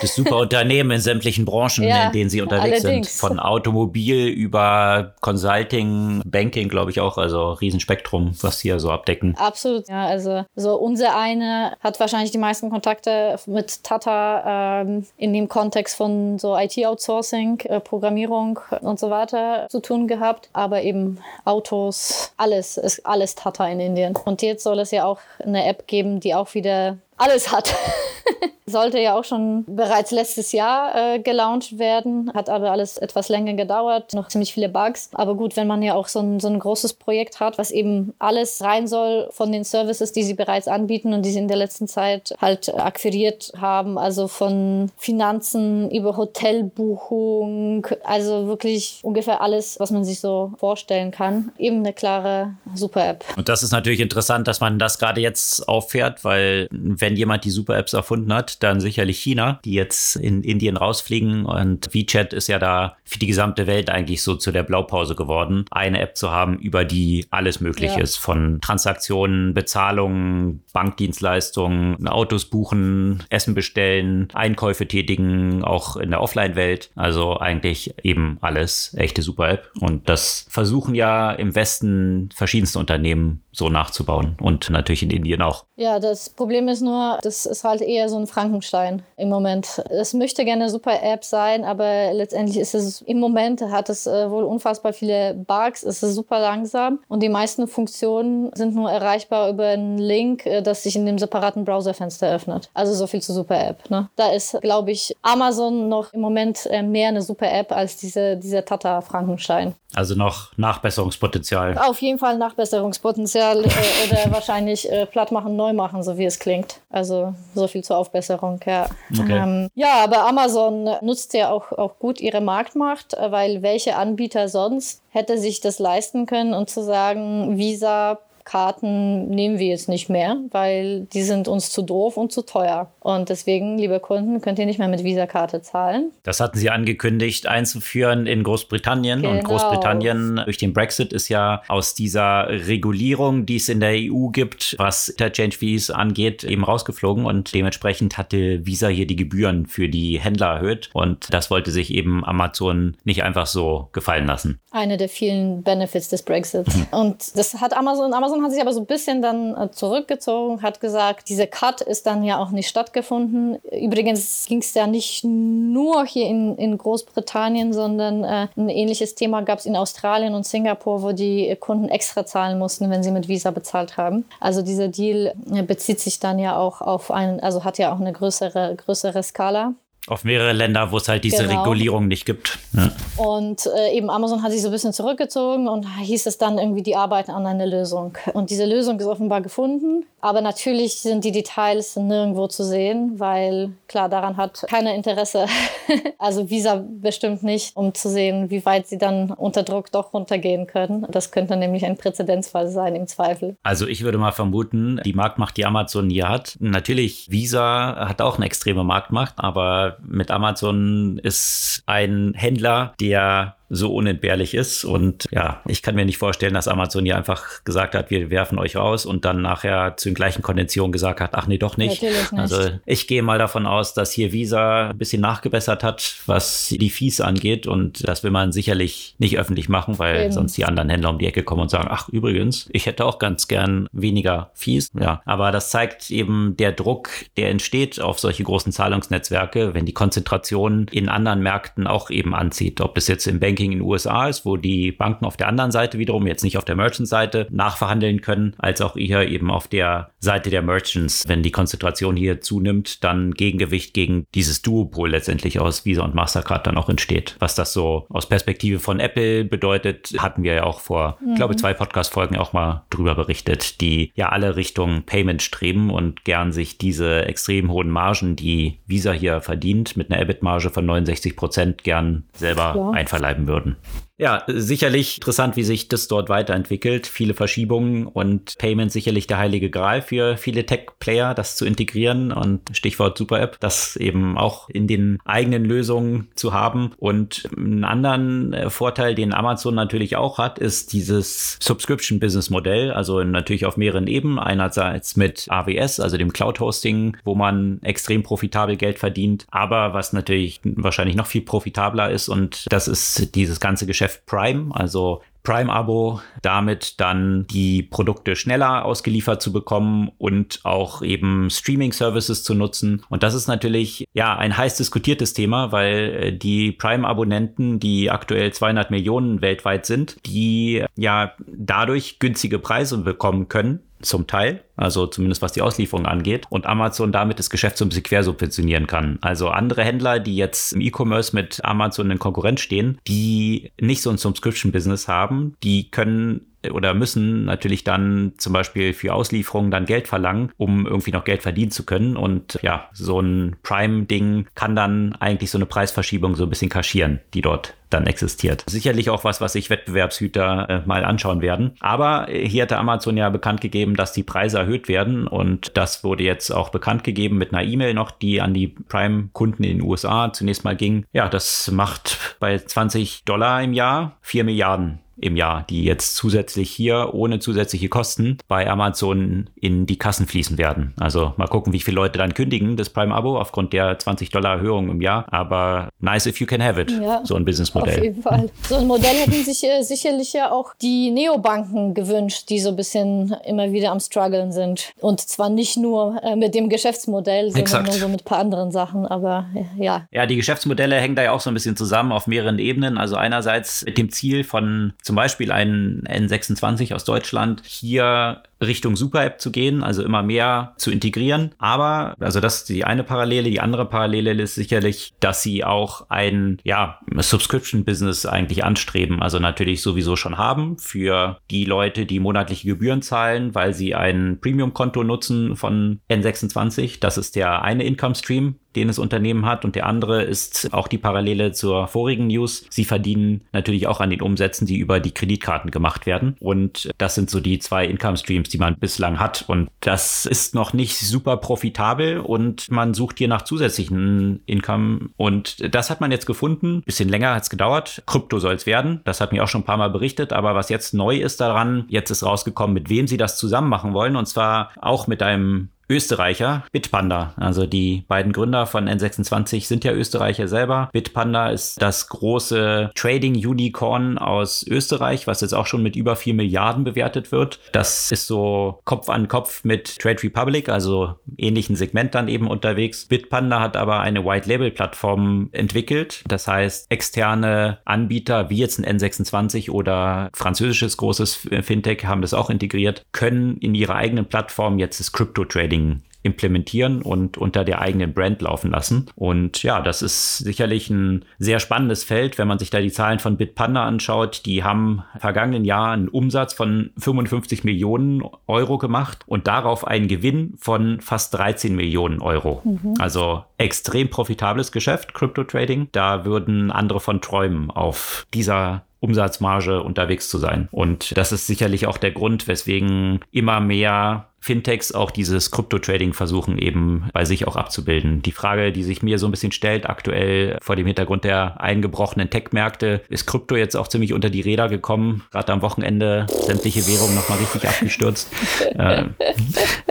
das super Unternehmen in sämtlichen Branchen, ja, in denen sie unterwegs allerdings. sind. Von Automobil über Consulting, Banking, glaube ich auch. Also Riesenspektrum, was sie ja so abdecken. Absolut. Ja, also so unser eine hat wahrscheinlich die meisten Kontakte mit Tata ähm, in dem Kontext von so IT-Outsourcing, äh, Programmierung und so weiter zu tun gehabt. Aber eben Autos, alles ist alles Tata in Indien. Und jetzt soll es ja auch eine App geben, die auch wieder alles hat. Sollte ja auch schon bereits letztes Jahr äh, gelauncht werden, hat aber alles etwas länger gedauert, noch ziemlich viele Bugs. Aber gut, wenn man ja auch so ein, so ein großes Projekt hat, was eben alles rein soll von den Services, die sie bereits anbieten und die sie in der letzten Zeit halt akquiriert haben, also von Finanzen über Hotelbuchung, also wirklich ungefähr alles, was man sich so vorstellen kann. Eben eine klare Super-App. Und das ist natürlich interessant, dass man das gerade jetzt auffährt, weil wenn jemand die Super-Apps erfunden hat, dann sicherlich China, die jetzt in Indien rausfliegen. Und WeChat ist ja da für die gesamte Welt eigentlich so zu der Blaupause geworden, eine App zu haben, über die alles möglich ja. ist. Von Transaktionen, Bezahlungen, Bankdienstleistungen, Autos buchen, Essen bestellen, Einkäufe tätigen, auch in der Offline-Welt. Also eigentlich eben alles. Echte Super-App. Und das versuchen ja im Westen verschiedenste Unternehmen so nachzubauen und natürlich in Indien auch. Ja, das Problem ist nur, das ist halt eher so ein Frankenstein im Moment. Es möchte gerne eine super App sein, aber letztendlich ist es im Moment hat es äh, wohl unfassbar viele Bugs, es ist super langsam und die meisten Funktionen sind nur erreichbar über einen Link, äh, das sich in dem separaten Browserfenster öffnet. Also so viel zur Super App. Ne? Da ist, glaube ich, Amazon noch im Moment äh, mehr eine super App als diese, dieser Tata Frankenstein. Also noch Nachbesserungspotenzial. Auf jeden Fall Nachbesserungspotenzial äh, oder wahrscheinlich äh, platt machen, neu machen, so wie es klingt. Also so viel zur Aufbesserung, ja. Okay. Ähm, ja, aber Amazon nutzt ja auch, auch gut ihre Marktmacht, äh, weil welche Anbieter sonst hätte sich das leisten können und zu sagen, Visa Karten nehmen wir jetzt nicht mehr, weil die sind uns zu doof und zu teuer. Und deswegen, liebe Kunden, könnt ihr nicht mehr mit Visa-Karte zahlen. Das hatten sie angekündigt einzuführen in Großbritannien. Genau. Und Großbritannien durch den Brexit ist ja aus dieser Regulierung, die es in der EU gibt, was Interchange-Fees angeht, eben rausgeflogen. Und dementsprechend hatte Visa hier die Gebühren für die Händler erhöht. Und das wollte sich eben Amazon nicht einfach so gefallen lassen. Eine der vielen Benefits des Brexits. Und das hat Amazon, Amazon Amazon hat sich aber so ein bisschen dann äh, zurückgezogen, hat gesagt, diese Cut ist dann ja auch nicht stattgefunden. Übrigens ging es ja nicht nur hier in, in Großbritannien, sondern äh, ein ähnliches Thema gab es in Australien und Singapur, wo die Kunden extra zahlen mussten, wenn sie mit Visa bezahlt haben. Also dieser Deal äh, bezieht sich dann ja auch auf einen, also hat ja auch eine größere, größere Skala. Auf mehrere Länder, wo es halt diese genau. Regulierung nicht gibt. Ja. Und äh, eben Amazon hat sich so ein bisschen zurückgezogen und hieß es dann irgendwie, die arbeiten an einer Lösung. Und diese Lösung ist offenbar gefunden. Aber natürlich sind die Details nirgendwo zu sehen, weil klar, daran hat keiner Interesse. also Visa bestimmt nicht, um zu sehen, wie weit sie dann unter Druck doch runtergehen können. Das könnte nämlich ein Präzedenzfall sein im Zweifel. Also ich würde mal vermuten, die Marktmacht, die Amazon hier hat, natürlich Visa hat auch eine extreme Marktmacht, aber mit Amazon ist ein Händler, der so unentbehrlich ist. Und ja, ich kann mir nicht vorstellen, dass Amazon hier einfach gesagt hat, wir werfen euch raus und dann nachher zu den gleichen Konditionen gesagt hat, ach nee, doch nicht. nicht. Also ich gehe mal davon aus, dass hier Visa ein bisschen nachgebessert hat, was die Fees angeht. Und das will man sicherlich nicht öffentlich machen, weil Eben. sonst die anderen Händler um die Ecke kommen und sagen, ach übrigens, ich hätte auch ganz gern weniger Fees. Ja, aber das zeigt eben der Druck, der entsteht auf solche großen Zahlungsnetzwerke, wenn die Konzentration in anderen Märkten auch eben anzieht. Ob es jetzt im Banking Banking in den USA ist, wo die Banken auf der anderen Seite wiederum, jetzt nicht auf der Merchant-Seite, nachverhandeln können, als auch hier eben auf der Seite der Merchants. Wenn die Konzentration hier zunimmt, dann Gegengewicht gegen dieses Duopol letztendlich aus Visa und Mastercard dann auch entsteht. Was das so aus Perspektive von Apple bedeutet, hatten wir ja auch vor, mhm. glaube zwei Podcast-Folgen auch mal drüber berichtet, die ja alle Richtung Payment streben und gern sich diese extrem hohen Margen, die Visa hier verdient, mit einer EBIT-Marge von 69 Prozent gern selber ja. einverleiben würden. Ja, sicherlich interessant, wie sich das dort weiterentwickelt. Viele Verschiebungen und Payment sicherlich der heilige Gral für viele Tech-Player, das zu integrieren und Stichwort Super App, das eben auch in den eigenen Lösungen zu haben. Und einen anderen äh, Vorteil, den Amazon natürlich auch hat, ist dieses Subscription-Business-Modell, also natürlich auf mehreren Ebenen. Einerseits mit AWS, also dem Cloud-Hosting, wo man extrem profitabel Geld verdient, aber was natürlich wahrscheinlich noch viel profitabler ist und das ist dieses ganze Geschäft Geschäft Prime, also Prime-Abo, damit dann die Produkte schneller ausgeliefert zu bekommen und auch eben Streaming-Services zu nutzen. Und das ist natürlich ja ein heiß diskutiertes Thema, weil äh, die Prime-Abonnenten, die aktuell 200 Millionen weltweit sind, die ja dadurch günstige Preise bekommen können zum Teil, also zumindest was die Auslieferung angeht, und Amazon damit das Geschäft so ein bisschen quersubventionieren kann. Also andere Händler, die jetzt im E-Commerce mit Amazon in Konkurrenz stehen, die nicht so ein Subscription-Business haben, die können oder müssen natürlich dann zum Beispiel für Auslieferungen dann Geld verlangen, um irgendwie noch Geld verdienen zu können. Und ja, so ein Prime-Ding kann dann eigentlich so eine Preisverschiebung so ein bisschen kaschieren, die dort dann existiert. Sicherlich auch was, was sich Wettbewerbshüter äh, mal anschauen werden. Aber hier hatte Amazon ja bekannt gegeben, dass die Preise erhöht werden und das wurde jetzt auch bekannt gegeben mit einer E-Mail noch, die an die Prime-Kunden in den USA zunächst mal ging. Ja, das macht bei 20 Dollar im Jahr 4 Milliarden im Jahr, die jetzt zusätzlich hier ohne zusätzliche Kosten bei Amazon in die Kassen fließen werden. Also mal gucken, wie viele Leute dann kündigen das Prime-Abo aufgrund der 20 Dollar Erhöhung im Jahr. Aber nice if you can have it. Ja, so ein Businessmodell. Auf jeden Fall. So ein Modell hätten sich äh, sicherlich ja auch die Neobanken gewünscht, die so ein bisschen immer wieder am struggeln sind. Und zwar nicht nur äh, mit dem Geschäftsmodell, sondern Exakt. nur so mit ein paar anderen Sachen. Aber äh, ja. Ja, die Geschäftsmodelle hängen da ja auch so ein bisschen zusammen auf mehreren Ebenen. Also einerseits mit dem Ziel von zum Beispiel ein N26 aus Deutschland hier Richtung Super-App zu gehen, also immer mehr zu integrieren. Aber, also das ist die eine Parallele. Die andere Parallele ist sicherlich, dass sie auch ein, ja, Subscription-Business eigentlich anstreben. Also natürlich sowieso schon haben für die Leute, die monatliche Gebühren zahlen, weil sie ein Premium-Konto nutzen von N26. Das ist der eine Income-Stream, den das Unternehmen hat. Und der andere ist auch die Parallele zur vorigen News. Sie verdienen natürlich auch an den Umsätzen, die über die Kreditkarten gemacht werden. Und das sind so die zwei Income Streams, die man bislang hat. Und das ist noch nicht super profitabel und man sucht hier nach zusätzlichen Income. Und das hat man jetzt gefunden. Bisschen länger hat es gedauert. Krypto soll es werden. Das hat mir auch schon ein paar Mal berichtet. Aber was jetzt neu ist daran, jetzt ist rausgekommen, mit wem sie das zusammen machen wollen. Und zwar auch mit einem Österreicher, Bitpanda. Also die beiden Gründer von N26 sind ja Österreicher selber. Bitpanda ist das große Trading-Unicorn aus Österreich, was jetzt auch schon mit über 4 Milliarden bewertet wird. Das ist so Kopf an Kopf mit Trade Republic, also ähnlichen Segment dann eben unterwegs. Bitpanda hat aber eine White-Label-Plattform entwickelt. Das heißt, externe Anbieter wie jetzt ein N26 oder französisches großes Fintech haben das auch integriert, können in ihrer eigenen Plattform jetzt das Crypto-Trading Marketing implementieren und unter der eigenen Brand laufen lassen. Und ja, das ist sicherlich ein sehr spannendes Feld, wenn man sich da die Zahlen von Bitpanda anschaut. Die haben vergangenen Jahr einen Umsatz von 55 Millionen Euro gemacht und darauf einen Gewinn von fast 13 Millionen Euro. Mhm. Also extrem profitables Geschäft, Crypto Trading. Da würden andere von träumen auf dieser Umsatzmarge unterwegs zu sein. Und das ist sicherlich auch der Grund, weswegen immer mehr Fintechs auch dieses Krypto-Trading versuchen eben bei sich auch abzubilden. Die Frage, die sich mir so ein bisschen stellt aktuell vor dem Hintergrund der eingebrochenen Tech-Märkte, ist Krypto jetzt auch ziemlich unter die Räder gekommen, gerade am Wochenende sämtliche Währungen nochmal richtig abgestürzt. äh,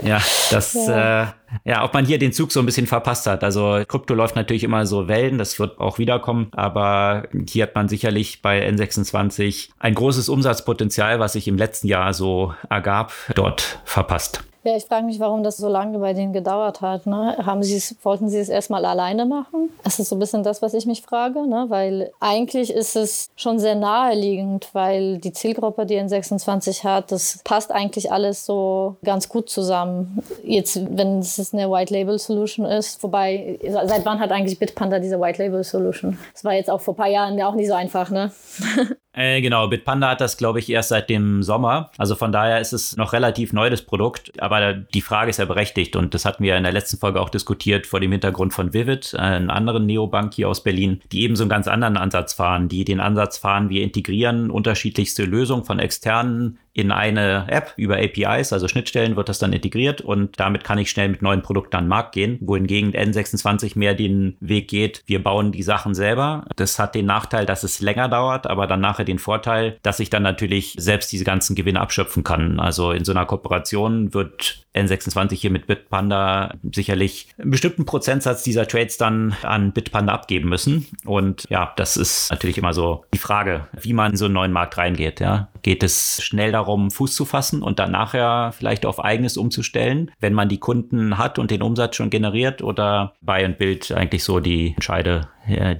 ja, das ja. Äh, ja, ob man hier den Zug so ein bisschen verpasst hat. Also Krypto läuft natürlich immer so Wellen, das wird auch wiederkommen, aber hier hat man sicherlich bei N26 ein großes Umsatzpotenzial, was sich im letzten Jahr so ergab, dort verpasst. Ja, ich frage mich, warum das so lange bei denen gedauert hat. Ne? Haben wollten sie es erstmal alleine machen? Das ist so ein bisschen das, was ich mich frage, ne? weil eigentlich ist es schon sehr naheliegend, weil die Zielgruppe, die N26 hat, das passt eigentlich alles so ganz gut zusammen. Jetzt, wenn es eine White Label Solution ist, wobei, seit wann hat eigentlich Bitpanda diese White Label Solution? Das war jetzt auch vor ein paar Jahren ja auch nicht so einfach, ne? Äh, genau, Bitpanda hat das, glaube ich, erst seit dem Sommer. Also von daher ist es noch relativ neu, das Produkt. Aber die Frage ist ja berechtigt und das hatten wir in der letzten Folge auch diskutiert vor dem Hintergrund von Vivid, einem anderen Neobank hier aus Berlin, die eben so einen ganz anderen Ansatz fahren, die den Ansatz fahren, wir integrieren unterschiedlichste Lösungen von externen in eine App über APIs, also Schnittstellen, wird das dann integriert und damit kann ich schnell mit neuen Produkten an den Markt gehen, wohingegen N26 mehr den Weg geht, wir bauen die Sachen selber. Das hat den Nachteil, dass es länger dauert, aber dann nachher den Vorteil, dass ich dann natürlich selbst diese ganzen Gewinne abschöpfen kann. Also in so einer Kooperation wird N26 hier mit Bitpanda sicherlich einen bestimmten Prozentsatz dieser Trades dann an Bitpanda abgeben müssen. Und ja, das ist natürlich immer so die Frage, wie man in so einen neuen Markt reingeht. Ja. Geht es schnell darum, Fuß zu fassen und dann nachher vielleicht auf eigenes umzustellen, wenn man die Kunden hat und den Umsatz schon generiert oder Buy and Build eigentlich so die Entscheide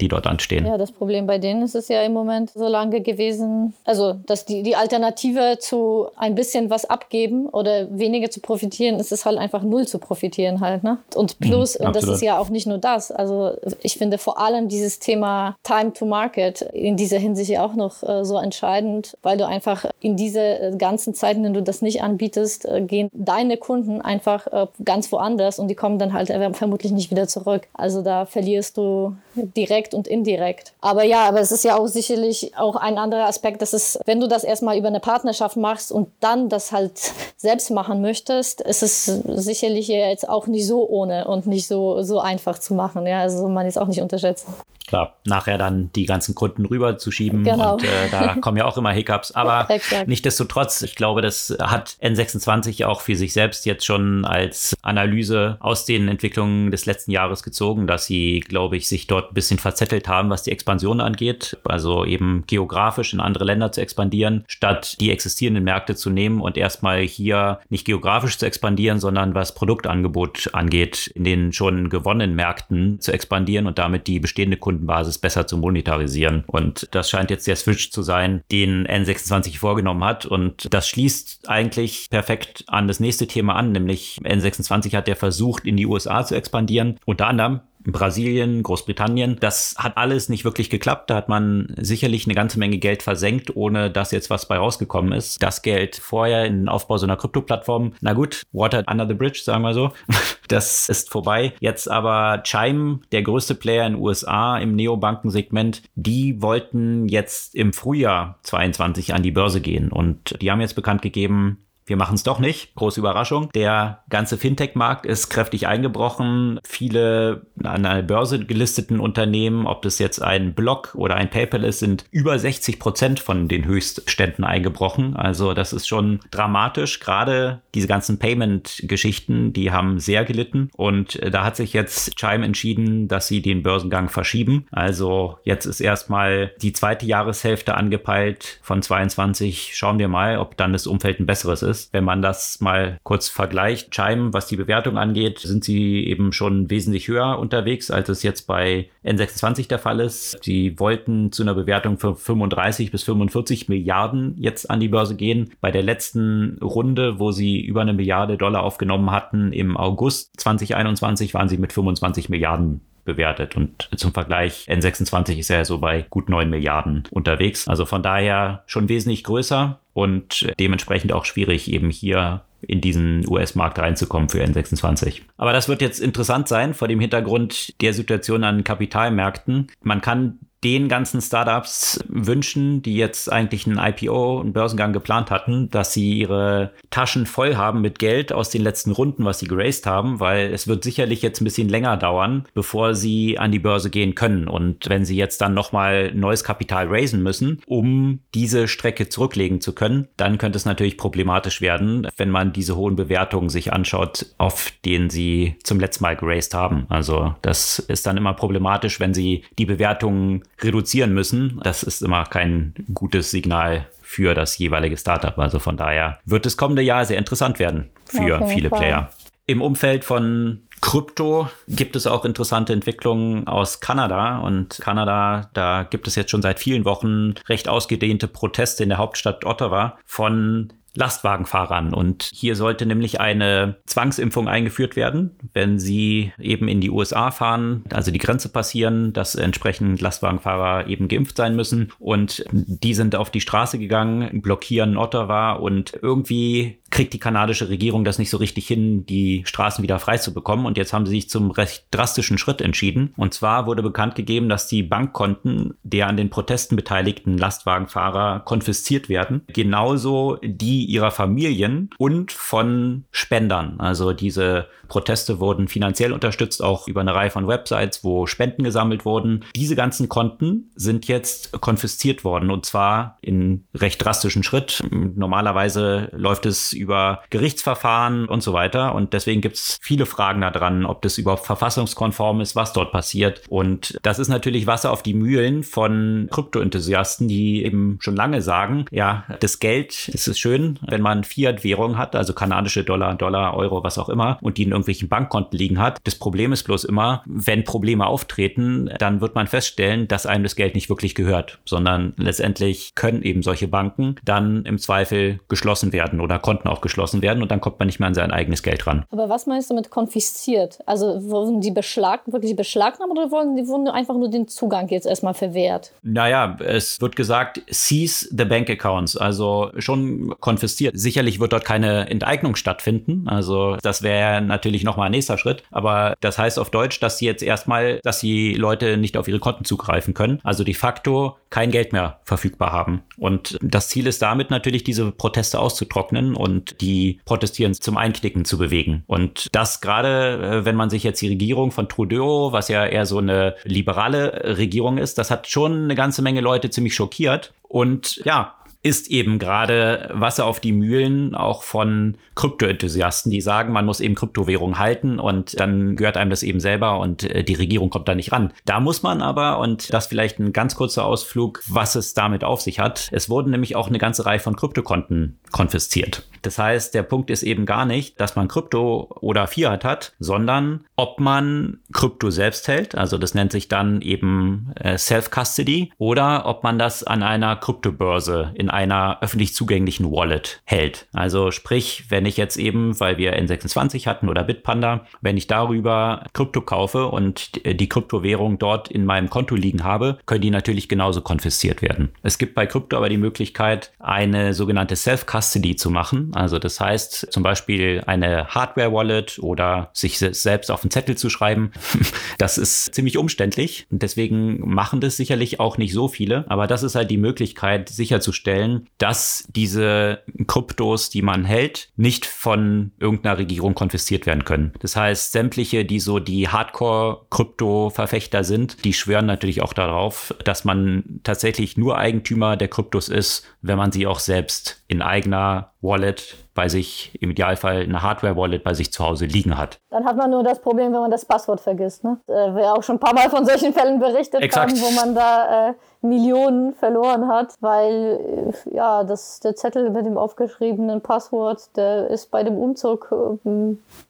die dort anstehen. Ja, das Problem bei denen ist es ja im Moment so lange gewesen, also dass die, die Alternative zu ein bisschen was abgeben oder weniger zu profitieren, ist es halt einfach null zu profitieren halt. Ne? Und mhm, plus, mhm, und das ist ja auch nicht nur das, also ich finde vor allem dieses Thema Time to Market in dieser Hinsicht ja auch noch äh, so entscheidend, weil du einfach in diese äh, ganzen Zeiten, wenn du das nicht anbietest, äh, gehen deine Kunden einfach äh, ganz woanders und die kommen dann halt vermutlich nicht wieder zurück. Also da verlierst du direkt und indirekt. Aber ja, aber es ist ja auch sicherlich auch ein anderer Aspekt, dass es, wenn du das erstmal über eine Partnerschaft machst und dann das halt selbst machen möchtest, ist es sicherlich jetzt auch nicht so ohne und nicht so, so einfach zu machen. Ja, also man ist auch nicht unterschätzen klar, nachher dann die ganzen Kunden rüber zu schieben. Genau. Und äh, da kommen ja auch immer Hiccups. Aber nichtdestotrotz, ich glaube, das hat N26 auch für sich selbst jetzt schon als Analyse aus den Entwicklungen des letzten Jahres gezogen, dass sie, glaube ich, sich dort ein bisschen verzettelt haben, was die Expansion angeht. Also eben geografisch in andere Länder zu expandieren, statt die existierenden Märkte zu nehmen und erstmal hier nicht geografisch zu expandieren, sondern was Produktangebot angeht, in den schon gewonnenen Märkten zu expandieren und damit die bestehende Kunden Kundenbasis besser zu monetarisieren. Und das scheint jetzt der Switch zu sein, den N26 vorgenommen hat. Und das schließt eigentlich perfekt an das nächste Thema an, nämlich N26 hat der versucht, in die USA zu expandieren. Unter anderem Brasilien, Großbritannien. Das hat alles nicht wirklich geklappt. Da hat man sicherlich eine ganze Menge Geld versenkt, ohne dass jetzt was bei rausgekommen ist. Das Geld vorher in den Aufbau so einer Krypto-Plattform. Na gut, Water under the bridge, sagen wir so. Das ist vorbei. Jetzt aber Chime, der größte Player in den USA im Neobankensegment, die wollten jetzt im Frühjahr 22 an die Börse gehen und die haben jetzt bekannt gegeben, wir machen es doch nicht. Große Überraschung. Der ganze Fintech-Markt ist kräftig eingebrochen. Viele an einer Börse gelisteten Unternehmen, ob das jetzt ein Block oder ein PayPal ist, sind über 60 Prozent von den Höchstständen eingebrochen. Also das ist schon dramatisch. Gerade diese ganzen Payment-Geschichten, die haben sehr gelitten. Und da hat sich jetzt Chime entschieden, dass sie den Börsengang verschieben. Also jetzt ist erstmal die zweite Jahreshälfte angepeilt von 22. Schauen wir mal, ob dann das Umfeld ein besseres ist ist. Wenn man das mal kurz vergleicht, Chime, was die Bewertung angeht, sind sie eben schon wesentlich höher unterwegs, als es jetzt bei N26 der Fall ist. Sie wollten zu einer Bewertung von 35 bis 45 Milliarden jetzt an die Börse gehen. Bei der letzten Runde, wo sie über eine Milliarde Dollar aufgenommen hatten, im August 2021 waren sie mit 25 Milliarden bewertet. Und zum Vergleich, N26 ist ja so bei gut 9 Milliarden unterwegs. Also von daher schon wesentlich größer und dementsprechend auch schwierig, eben hier in diesen US-Markt reinzukommen für N26. Aber das wird jetzt interessant sein vor dem Hintergrund der Situation an Kapitalmärkten. Man kann den ganzen Startups wünschen, die jetzt eigentlich einen IPO, einen Börsengang geplant hatten, dass sie ihre Taschen voll haben mit Geld aus den letzten Runden, was sie geraced haben, weil es wird sicherlich jetzt ein bisschen länger dauern, bevor sie an die Börse gehen können. Und wenn sie jetzt dann nochmal neues Kapital raisen müssen, um diese Strecke zurücklegen zu können, dann könnte es natürlich problematisch werden, wenn man diese hohen Bewertungen sich anschaut, auf denen sie zum letzten Mal geraced haben. Also das ist dann immer problematisch, wenn sie die Bewertungen reduzieren müssen. Das ist immer kein gutes Signal für das jeweilige Startup. Also von daher wird das kommende Jahr sehr interessant werden für okay, viele Fall. Player. Im Umfeld von Krypto gibt es auch interessante Entwicklungen aus Kanada. Und Kanada, da gibt es jetzt schon seit vielen Wochen recht ausgedehnte Proteste in der Hauptstadt Ottawa von Lastwagenfahrern. Und hier sollte nämlich eine Zwangsimpfung eingeführt werden, wenn sie eben in die USA fahren, also die Grenze passieren, dass entsprechend Lastwagenfahrer eben geimpft sein müssen. Und die sind auf die Straße gegangen, blockieren Ottawa und irgendwie kriegt die kanadische Regierung das nicht so richtig hin, die Straßen wieder frei zu bekommen. Und jetzt haben sie sich zum recht drastischen Schritt entschieden. Und zwar wurde bekannt gegeben, dass die Bankkonten der an den Protesten beteiligten Lastwagenfahrer konfisziert werden. Genauso die ihrer Familien und von Spendern. Also diese Proteste wurden finanziell unterstützt, auch über eine Reihe von Websites, wo Spenden gesammelt wurden. Diese ganzen Konten sind jetzt konfisziert worden und zwar in recht drastischen Schritt. Normalerweise läuft es über Gerichtsverfahren und so weiter. Und deswegen gibt es viele Fragen daran, ob das überhaupt verfassungskonform ist, was dort passiert. Und das ist natürlich Wasser auf die Mühlen von Kryptoenthusiasten, die eben schon lange sagen, ja, das Geld, es ist schön, wenn man Fiat-Währung hat, also kanadische Dollar, Dollar, Euro, was auch immer, und die in irgendwelchen Bankkonten liegen hat. Das Problem ist bloß immer, wenn Probleme auftreten, dann wird man feststellen, dass einem das Geld nicht wirklich gehört, sondern letztendlich können eben solche Banken dann im Zweifel geschlossen werden oder Konten auch geschlossen werden und dann kommt man nicht mehr an sein eigenes Geld ran. Aber was meinst du mit konfisziert? Also wurden die beschlag wirklich beschlagnahmt oder wurden die wurden einfach nur den Zugang jetzt erstmal verwehrt? Naja, es wird gesagt, seize the bank accounts, also schon konfisziert. Sicherlich wird dort keine Enteignung stattfinden, also das wäre natürlich nochmal ein nächster Schritt, aber das heißt auf Deutsch, dass sie jetzt erstmal, dass die Leute nicht auf ihre Konten zugreifen können, also de facto kein Geld mehr verfügbar haben. Und das Ziel ist damit natürlich, diese Proteste auszutrocknen und die Protestierenden zum Einknicken zu bewegen. Und das gerade, äh, wenn man sich jetzt die Regierung von Trudeau, was ja eher so eine liberale Regierung ist, das hat schon eine ganze Menge Leute ziemlich schockiert. Und ja, ist eben gerade Wasser auf die Mühlen auch von Kryptoenthusiasten, die sagen, man muss eben Kryptowährungen halten und dann gehört einem das eben selber und äh, die Regierung kommt da nicht ran. Da muss man aber, und das vielleicht ein ganz kurzer Ausflug, was es damit auf sich hat. Es wurden nämlich auch eine ganze Reihe von Kryptokonten konfisziert. Das heißt, der Punkt ist eben gar nicht, dass man Krypto oder Fiat hat, sondern ob man Krypto selbst hält, also das nennt sich dann eben äh, Self-Custody, oder ob man das an einer Kryptobörse in einer öffentlich zugänglichen Wallet hält. Also sprich, wenn ich jetzt eben, weil wir N26 hatten oder Bitpanda, wenn ich darüber Krypto kaufe und die Kryptowährung dort in meinem Konto liegen habe, können die natürlich genauso konfisziert werden. Es gibt bei Krypto aber die Möglichkeit, eine sogenannte Self-Custody zu machen. Also das heißt zum Beispiel eine Hardware-Wallet oder sich selbst auf einen Zettel zu schreiben. das ist ziemlich umständlich und deswegen machen das sicherlich auch nicht so viele. Aber das ist halt die Möglichkeit sicherzustellen, dass diese Kryptos, die man hält, nicht von irgendeiner Regierung konfisziert werden können. Das heißt, sämtliche, die so die Hardcore-Krypto-Verfechter sind, die schwören natürlich auch darauf, dass man tatsächlich nur Eigentümer der Kryptos ist, wenn man sie auch selbst in eigener Wallet bei sich, im Idealfall eine Hardware-Wallet bei sich zu Hause liegen hat. Dann hat man nur das Problem, wenn man das Passwort vergisst. Ne? Äh, wir auch schon ein paar Mal von solchen Fällen berichtet Exakt. haben, wo man da äh, Millionen verloren hat, weil äh, ja, das, der Zettel mit dem aufgeschriebenen Passwort, der ist bei dem Umzug äh,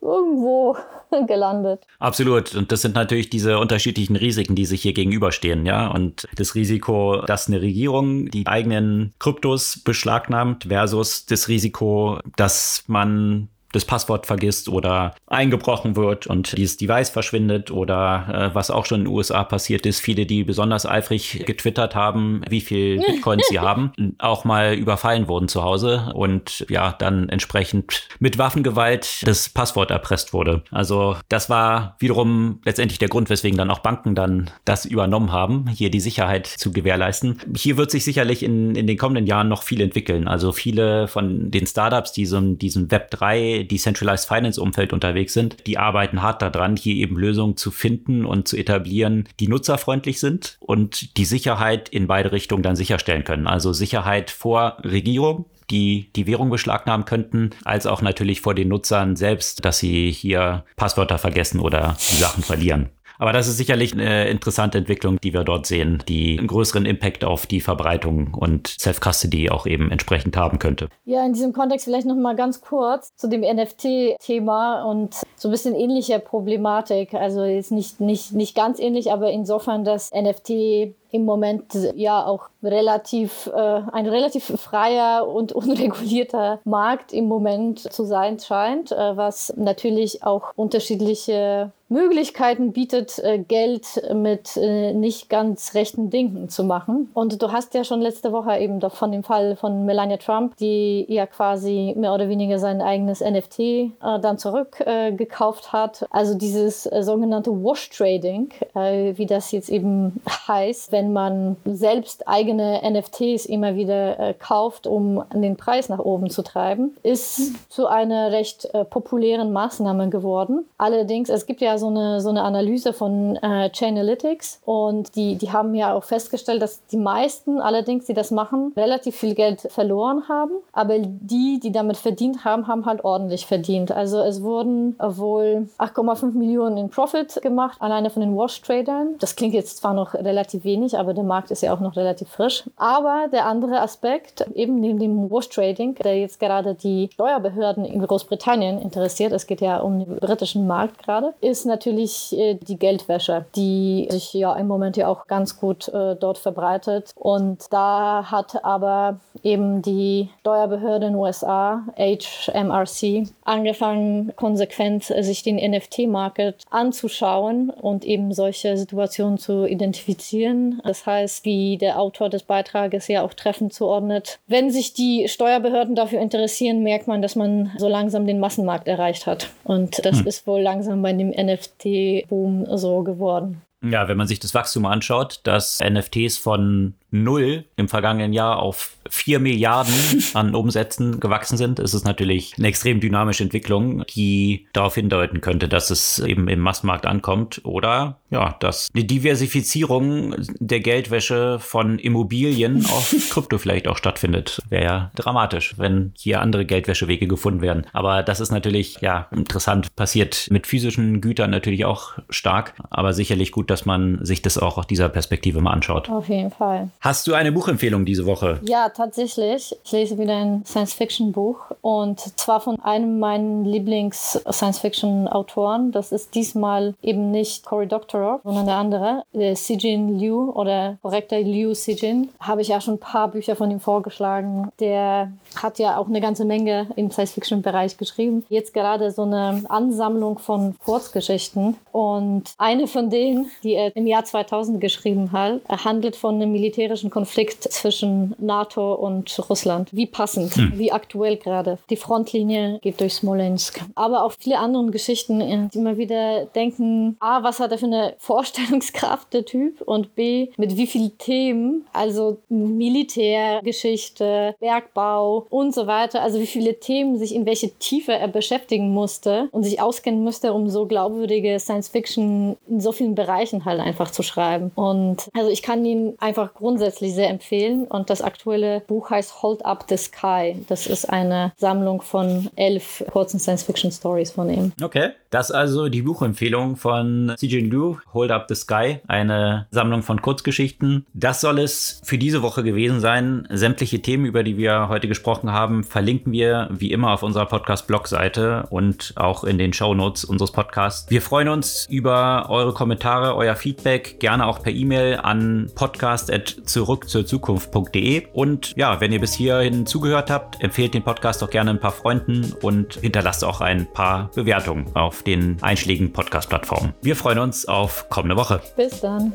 irgendwo gelandet. Absolut. Und das sind natürlich diese unterschiedlichen Risiken, die sich hier gegenüberstehen. Ja? Und das Risiko, dass eine Regierung die eigenen Kryptos beschlagnahmt versus das Risiko, dass man das Passwort vergisst oder eingebrochen wird und dieses Device verschwindet oder äh, was auch schon in den USA passiert ist, viele, die besonders eifrig getwittert haben, wie viel Bitcoins sie haben, auch mal überfallen wurden zu Hause und ja, dann entsprechend mit Waffengewalt das Passwort erpresst wurde. Also das war wiederum letztendlich der Grund, weswegen dann auch Banken dann das übernommen haben, hier die Sicherheit zu gewährleisten. Hier wird sich sicherlich in, in den kommenden Jahren noch viel entwickeln. Also viele von den Startups, die so in diesem Web 3 Decentralized Finance Umfeld unterwegs sind, die arbeiten hart daran, hier eben Lösungen zu finden und zu etablieren, die nutzerfreundlich sind und die Sicherheit in beide Richtungen dann sicherstellen können. Also Sicherheit vor Regierung, die die Währung beschlagnahmen könnten, als auch natürlich vor den Nutzern selbst, dass sie hier Passwörter vergessen oder die Sachen verlieren. Aber das ist sicherlich eine interessante Entwicklung, die wir dort sehen, die einen größeren Impact auf die Verbreitung und Self-Custody auch eben entsprechend haben könnte. Ja, in diesem Kontext vielleicht noch mal ganz kurz zu dem NFT-Thema und so ein bisschen ähnlicher Problematik. Also jetzt nicht, nicht, nicht ganz ähnlich, aber insofern, dass NFT im Moment ja auch relativ äh, ein relativ freier und unregulierter Markt im Moment zu sein scheint, äh, was natürlich auch unterschiedliche Möglichkeiten bietet, äh, Geld mit äh, nicht ganz rechten Dingen zu machen. Und du hast ja schon letzte Woche eben doch von dem Fall von Melania Trump, die ja quasi mehr oder weniger sein eigenes NFT äh, dann zurückgekauft hat. Also dieses sogenannte Wash Trading, wie das jetzt eben heißt, wenn man selbst eigene NFTs immer wieder kauft, um den Preis nach oben zu treiben, ist zu einer recht populären Maßnahme geworden. Allerdings, es gibt ja so eine, so eine Analyse von äh, Chainalytics und die, die haben ja auch festgestellt, dass die meisten allerdings, die das machen, relativ viel Geld verloren haben. Aber die, die damit verdient haben, haben halt ordentlich verdient. Also es wurden wohl 8,5 Millionen in Profit gemacht, alleine von den Wash-Tradern. Das klingt jetzt zwar noch relativ wenig, aber der Markt ist ja auch noch relativ frisch. Aber der andere Aspekt, eben neben dem Wash-Trading, der jetzt gerade die Steuerbehörden in Großbritannien interessiert, es geht ja um den britischen Markt gerade, ist natürlich äh, die Geldwäsche, die sich ja im Moment ja auch ganz gut äh, dort verbreitet. Und da hat aber eben die Steuerbehörde in den USA, HMRC, angefangen, konsequent sich den NFT-Market anzuschauen und eben solche Situationen zu identifizieren. Das heißt, wie der Autor des Beitrages ja auch treffend zuordnet, wenn sich die Steuerbehörden dafür interessieren, merkt man, dass man so langsam den Massenmarkt erreicht hat. Und das hm. ist wohl langsam bei dem NFT-Boom so geworden. Ja, wenn man sich das Wachstum anschaut, dass NFTs von null im vergangenen Jahr auf 4 Milliarden an Umsätzen gewachsen sind, ist es natürlich eine extrem dynamische Entwicklung, die darauf hindeuten könnte, dass es eben im Massenmarkt ankommt oder ja, dass eine Diversifizierung der Geldwäsche von Immobilien auf Krypto vielleicht auch stattfindet. Wäre ja dramatisch, wenn hier andere Geldwäschewege gefunden werden. Aber das ist natürlich ja interessant. Passiert mit physischen Gütern natürlich auch stark, aber sicherlich gut, dass man sich das auch aus dieser Perspektive mal anschaut. Auf jeden Fall. Hast du eine Buchempfehlung diese Woche? Ja, tatsächlich. Ich lese wieder ein Science-Fiction-Buch und zwar von einem meiner Lieblings-Science-Fiction-Autoren. Das ist diesmal eben nicht Cory Doctorow, sondern der andere, der Sijin Liu oder korrekter Liu Sijin. Habe ich ja schon ein paar Bücher von ihm vorgeschlagen. Der hat ja auch eine ganze Menge im Science-Fiction-Bereich geschrieben. Jetzt gerade so eine Ansammlung von Kurzgeschichten und eine von denen, die er im Jahr 2000 geschrieben hat, handelt von einem militärischen Konflikt zwischen NATO und Russland. Wie passend, hm. wie aktuell gerade. Die Frontlinie geht durch Smolensk. Aber auch viele andere Geschichten, äh, die immer wieder denken, A, was hat er für eine Vorstellungskraft, der Typ? Und B, mit wie vielen Themen, also Militärgeschichte, Bergbau und so weiter, also wie viele Themen sich in welche Tiefe er beschäftigen musste und sich auskennen musste, um so glaubwürdige Science Fiction in so vielen Bereichen halt einfach zu schreiben. Und also ich kann ihn einfach grundsätzlich sehr empfehlen. Und das aktuelle Buch heißt Hold Up the Sky. Das ist eine Sammlung von elf kurzen Science-Fiction-Stories von ihm. Okay. Das also die Buchempfehlung von Xijin Liu, Hold Up the Sky, eine Sammlung von Kurzgeschichten. Das soll es für diese Woche gewesen sein. Sämtliche Themen, über die wir heute gesprochen haben, verlinken wir wie immer auf unserer Podcast-Blog-Seite und auch in den Show Notes unseres Podcasts. Wir freuen uns über eure Kommentare, euer Feedback, gerne auch per E-Mail an podcast.zurückzurzukunft.de. Und ja, wenn ihr bis hierhin zugehört habt, empfehlt den Podcast auch gerne ein paar Freunden und hinterlasst auch ein paar Bewertungen auf den einschlägigen Podcast-Plattformen. Wir freuen uns auf kommende Woche. Bis dann.